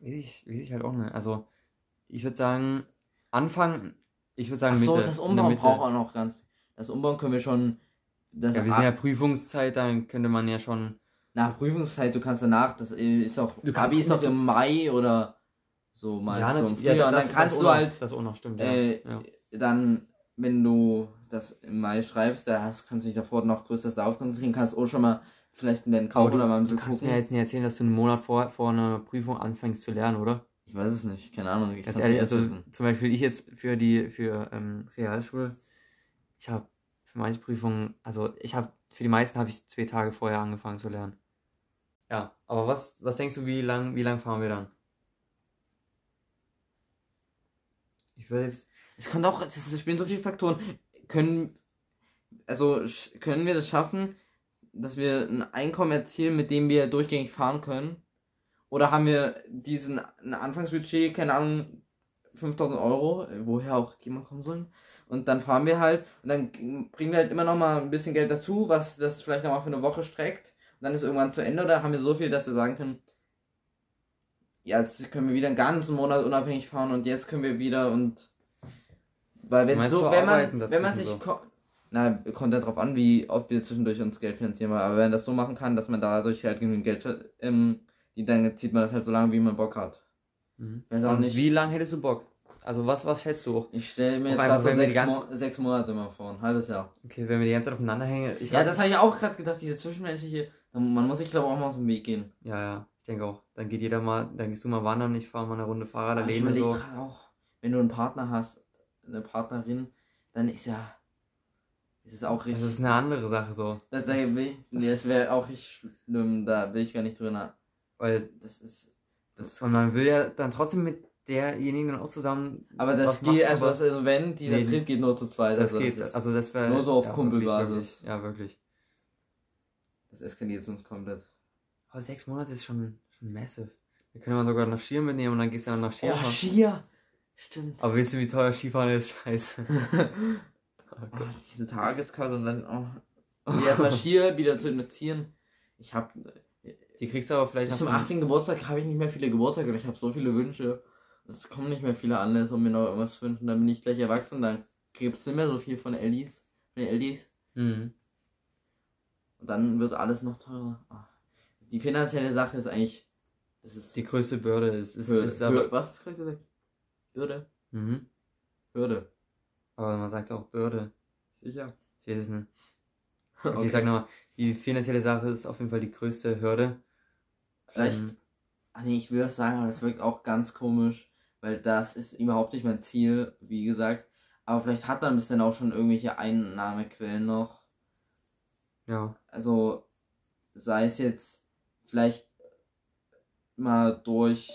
Weiß ich, weiß ich halt auch nicht. Also, ich würde sagen, Anfang, ich würde sagen Ach so, Mitte. das Umbauen braucht auch noch ganz. Das Umbauen können wir schon. Das Ja, wir sind ja Prüfungszeit, dann könnte man ja schon. nach Prüfungszeit, du kannst danach, das ist auch. Du Abi ist doch im Mai oder so meist so im natürlich- Frühjahr. und das- dann kannst das du noch- halt Das auch noch stimmt, ja. äh, ja. dann, wenn du das im Mai schreibst, da hast, kannst du dich davor noch größtes darauf konzentrieren, kannst auch schon mal vielleicht in den Kauf du, oder mal ein du bisschen kannst gucken. mir jetzt nicht erzählen, dass du einen Monat vor, vor einer Prüfung anfängst zu lernen, oder? Ich weiß es nicht, keine Ahnung. Ich Ganz ehrlich, also einschätzen. zum Beispiel ich jetzt für die für ähm, Realschule, ich habe für manche Prüfungen, also ich habe für die meisten habe ich zwei Tage vorher angefangen zu lernen. Ja, aber was was denkst du, wie lang wie lang fahren wir dann? Ich will jetzt Es kommt auch, das spielen so viele Faktoren. Können, also können wir das schaffen, dass wir ein Einkommen erzielen, mit dem wir durchgängig fahren können? Oder haben wir diesen ein Anfangsbudget, keine Ahnung, 5000 Euro, woher auch mal kommen sollen? Und dann fahren wir halt und dann bringen wir halt immer noch mal ein bisschen Geld dazu, was das vielleicht noch mal für eine Woche streckt. Und dann ist irgendwann zu Ende oder haben wir so viel, dass wir sagen können, jetzt können wir wieder einen ganzen Monat unabhängig fahren und jetzt können wir wieder und weil wenn Meinst so, wenn man, wenn man sich, so? na, kommt ja drauf an, wie oft wir zwischendurch uns Geld finanzieren wollen, aber wenn man das so machen kann, dass man dadurch halt genügend Geld, ähm, die, dann zieht man das halt so lange, wie man Bock hat. mhm. Nicht. wie lang hättest du Bock? Also was, was schätzt du? Ich stelle mir jetzt gerade so sechs, Mo sechs Monate mal vor, ein halbes Jahr. Okay, wenn wir die ganze Zeit aufeinander hängen. Ja, das habe ich auch gerade gedacht, diese zwischenmenschliche, man muss sich glaube ich auch mal aus dem Weg gehen. Ja, ja, denke auch. Dann geht jeder mal, dann gehst du mal wandern, ich fahre mal eine Runde Fahrrad ich alleine überlege so. auch, wenn du einen Partner hast, eine Partnerin, dann ist ja, ist es auch Das richtig. ist eine andere Sache so. Das, da will, nee, das wäre auch richtig schlimm, da will ich gar nicht drin. Weil, Das ist, das und man will ja dann trotzdem mit derjenigen dann auch zusammen. Aber das geht, machen, also, das, also wenn, dieser Nee, Trip geht nur zu zweit. das also geht, Das, also das wäre. nur so auf ja, Kumpelbasis. Wirklich, wirklich, ja, wirklich. das eskaliert sonst komplett. Aber sechs Monate ist schon, schon massive. Wir können mal sogar nach Skier mitnehmen und dann gehst du dann nach Skier. Oh, Skier! Stimmt. aber weißt du, wie teuer Skifahren ist? Scheiße. Oh Oh, Gott. diese Tageskarte und dann oh. Und erstmal Skier wieder zu investieren. Ich habe Die kriegst du aber vielleicht bis nach zum fünf- 18. Geburtstag habe ich nicht mehr viele Geburtstage und ich habe so viele Wünsche. Es kommen nicht mehr viele Anlässe, um mir noch irgendwas zu wünschen. Dann bin ich gleich erwachsen, dann gibt es nicht mehr so viel von Ellis, von den Ellis. Mhm. Und dann wird alles noch teurer. Ah. Die finanzielle Sache ist eigentlich. Das ist Die größte Bürde ist, ist, Hürde. ist aber. Was hast du gerade gesagt? Hürde? mhm. Hürde. aber man sagt auch Bürde. Sicher. Ich weiß es nicht. Okay. Ich sag nochmal, die finanzielle Sache ist auf jeden Fall die größte Hürde. Vielleicht. Ähm, Ach nee, ich will das sagen, aber das wirkt auch ganz komisch, weil das ist überhaupt nicht mein Ziel, wie gesagt. Aber vielleicht hat man bis dann auch schon irgendwelche Einnahmequellen noch. ja. Also, sei es jetzt vielleicht mal durch.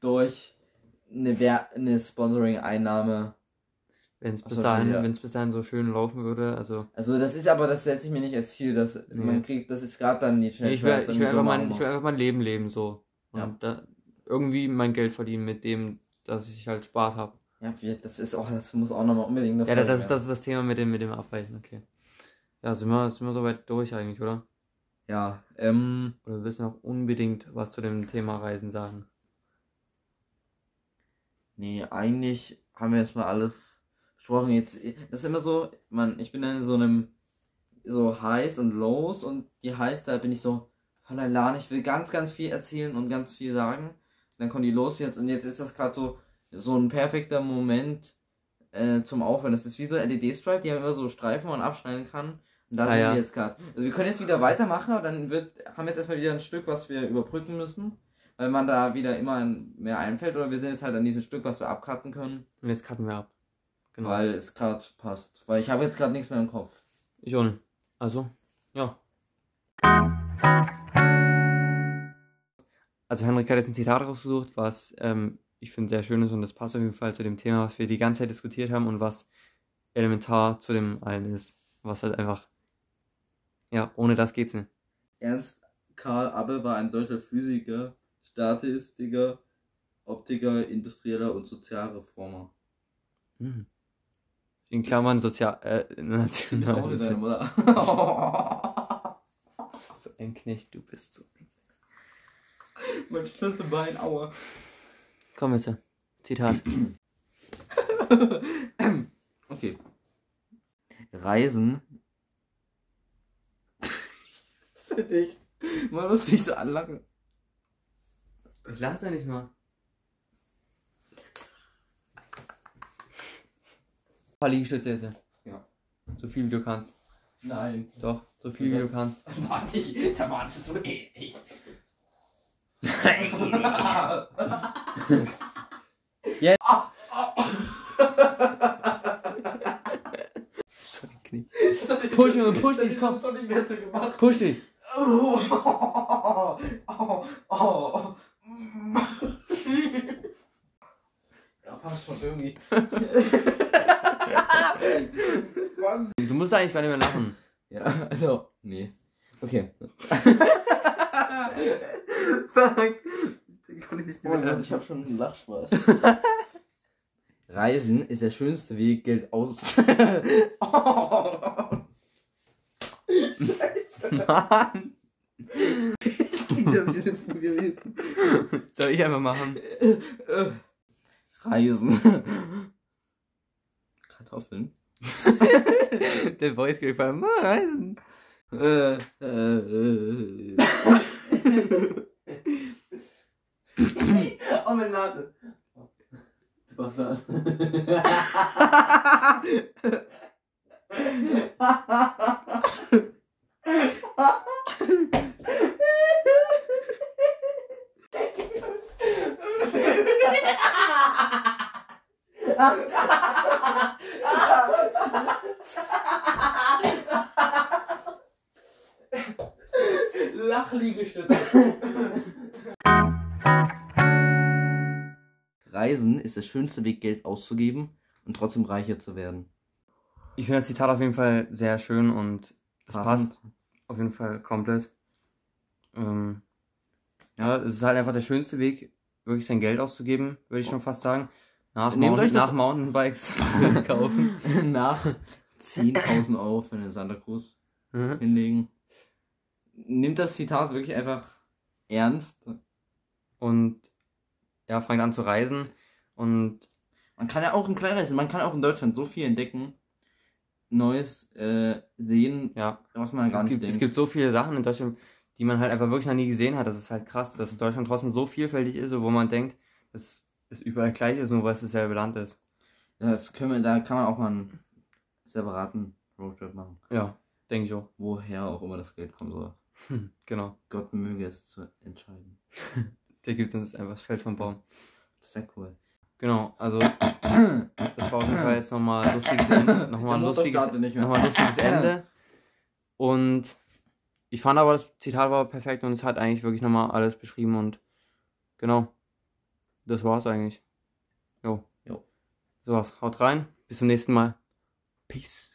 durch eine, Wer eine Sponsoring-Einnahme. Wenn es bis so, dahin, ja. bis dahin so schön laufen würde, also Also, das ist aber, das setze ich mir nicht als Ziel, dass Nee. man kriegt, das ist gerade dann nicht nee, ich will, ich will einfach so mein, machen ich will einfach mein Leben leben so. Und Ja. da, irgendwie mein Geld verdienen mit dem, dass ich halt spart habe. Ja, das ist auch, das muss auch nochmal unbedingt Ja, das ist, das ist das Thema mit dem, mit dem Abweichen, okay. Ja, sind wir, sind wir soweit durch eigentlich, oder? Ja, ähm, Oder willst du noch unbedingt was zu dem Thema Reisen sagen? nee, eigentlich haben wir jetzt mal alles besprochen. Jetzt, das ist immer so, man, ich bin dann in so einem, so Highs und Lows und die Highs, da bin ich so voller Elan, ich will ganz, ganz viel erzählen und ganz viel sagen. Dann kommen die los jetzt und jetzt ist das gerade so, so ein perfekter Moment äh, zum Aufhören. Das ist wie so ein LED-Stripe, die haben immer so Streifen, man abschneiden kann. Und da Ah, sind ja. wir jetzt gerade. Also wir können jetzt wieder weitermachen, aber dann wird, haben wir jetzt erstmal wieder ein Stück, was wir überbrücken müssen. Weil man da wieder immer mehr einfällt. Oder wir sind jetzt halt an diesem Stück, was wir abcutten können. Und jetzt cutten wir ab. Genau. Weil es gerade passt. Weil ich habe jetzt gerade nichts mehr im Kopf. Ich auch nicht. Also, ja. Also Henrik hat jetzt ein Zitat rausgesucht, was ähm, ich finde sehr schön ist und das passt auf jeden Fall zu dem Thema, was wir die ganze Zeit diskutiert haben und was elementar zu dem allen ist. Was halt einfach, ja, ohne das geht's nicht. Ernst Karl Abbe war ein deutscher Physiker, Statistiker, Optiker, Industrieller und Sozialreformer. Mhm. In Klammern sozial, äh, Du bist national. nicht deine Mutter. so ein Knecht, du bist so ein mein Schlüsselbein, aua. Komm jetzt, Zitat. okay. Reisen. Das finde ich. Man muss sich so anlachen. Ich lache nicht mal. Ein paar Liegestütze jetzt. Ja. So viel wie du kannst. Nein. Doch, so viel wie du kannst. Warte ich, da wartest du eh. Jetzt. Ah, So ein Knie. Push, Junge, push dich, komm. Push dich. Oh, oh, oh, oh. Ja, passt schon irgendwie. Du musst eigentlich gar nicht mehr lachen. Ja, also, nee. Okay. Fuck. Oh mein Gott, ich hab schon einen Lachspaß. Reisen ist der schönste Weg, Geld aus. Mann. das ist jetzt früh gewesen. Soll ich einfach machen? Reisen. Kartoffeln. Der Voice Crack beim Reisen. Äh, äh, äh. oh, meine Nase. Du Bastard. Lachliegestütze. Reisen ist der schönste Weg, Geld auszugeben und trotzdem reicher zu werden. Ich finde das Zitat auf jeden Fall sehr schön und Passend. passt auf jeden Fall komplett. Ähm, ja, es ist halt einfach der schönste Weg, wirklich sein Geld auszugeben, würde ich schon fast sagen. Nach, Nehmt Mountain, euch das- nach Mountainbikes kaufen. Nach 10.000 Euro für den Santa Cruz Mhm. hinlegen. Nimmt das Zitat wirklich einfach ernst. Und ja, fangt an zu reisen. Und Man kann ja auch in Kleinreisen, man kann auch in Deutschland so viel entdecken, Neues äh, sehen, ja, was man gar es nicht gibt, denkt. es gibt so viele Sachen in Deutschland, die man halt einfach wirklich noch nie gesehen hat. Das ist halt krass, dass Deutschland trotzdem so vielfältig ist, wo man denkt, dass es überall gleich ist, nur weil es dasselbe Land ist. das können wir, da kann man auch mal einen separaten Roadtrip machen. Ja, denke ich auch. Woher auch immer das Geld kommen soll. Hm, genau. Gott möge es zu entscheiden. Der gibt uns einfach das Feld vom Baum. Sehr cool. Genau, also das war auf jeden Fall jetzt nochmal lustiges Ende. Nochmal lustiges, nochmal lustiges Ende. Und ich fand aber, das Zitat war perfekt und es hat eigentlich wirklich nochmal alles beschrieben und genau. Das war's eigentlich. Jo. Jo. So was. Haut rein. Bis zum nächsten Mal. Peace.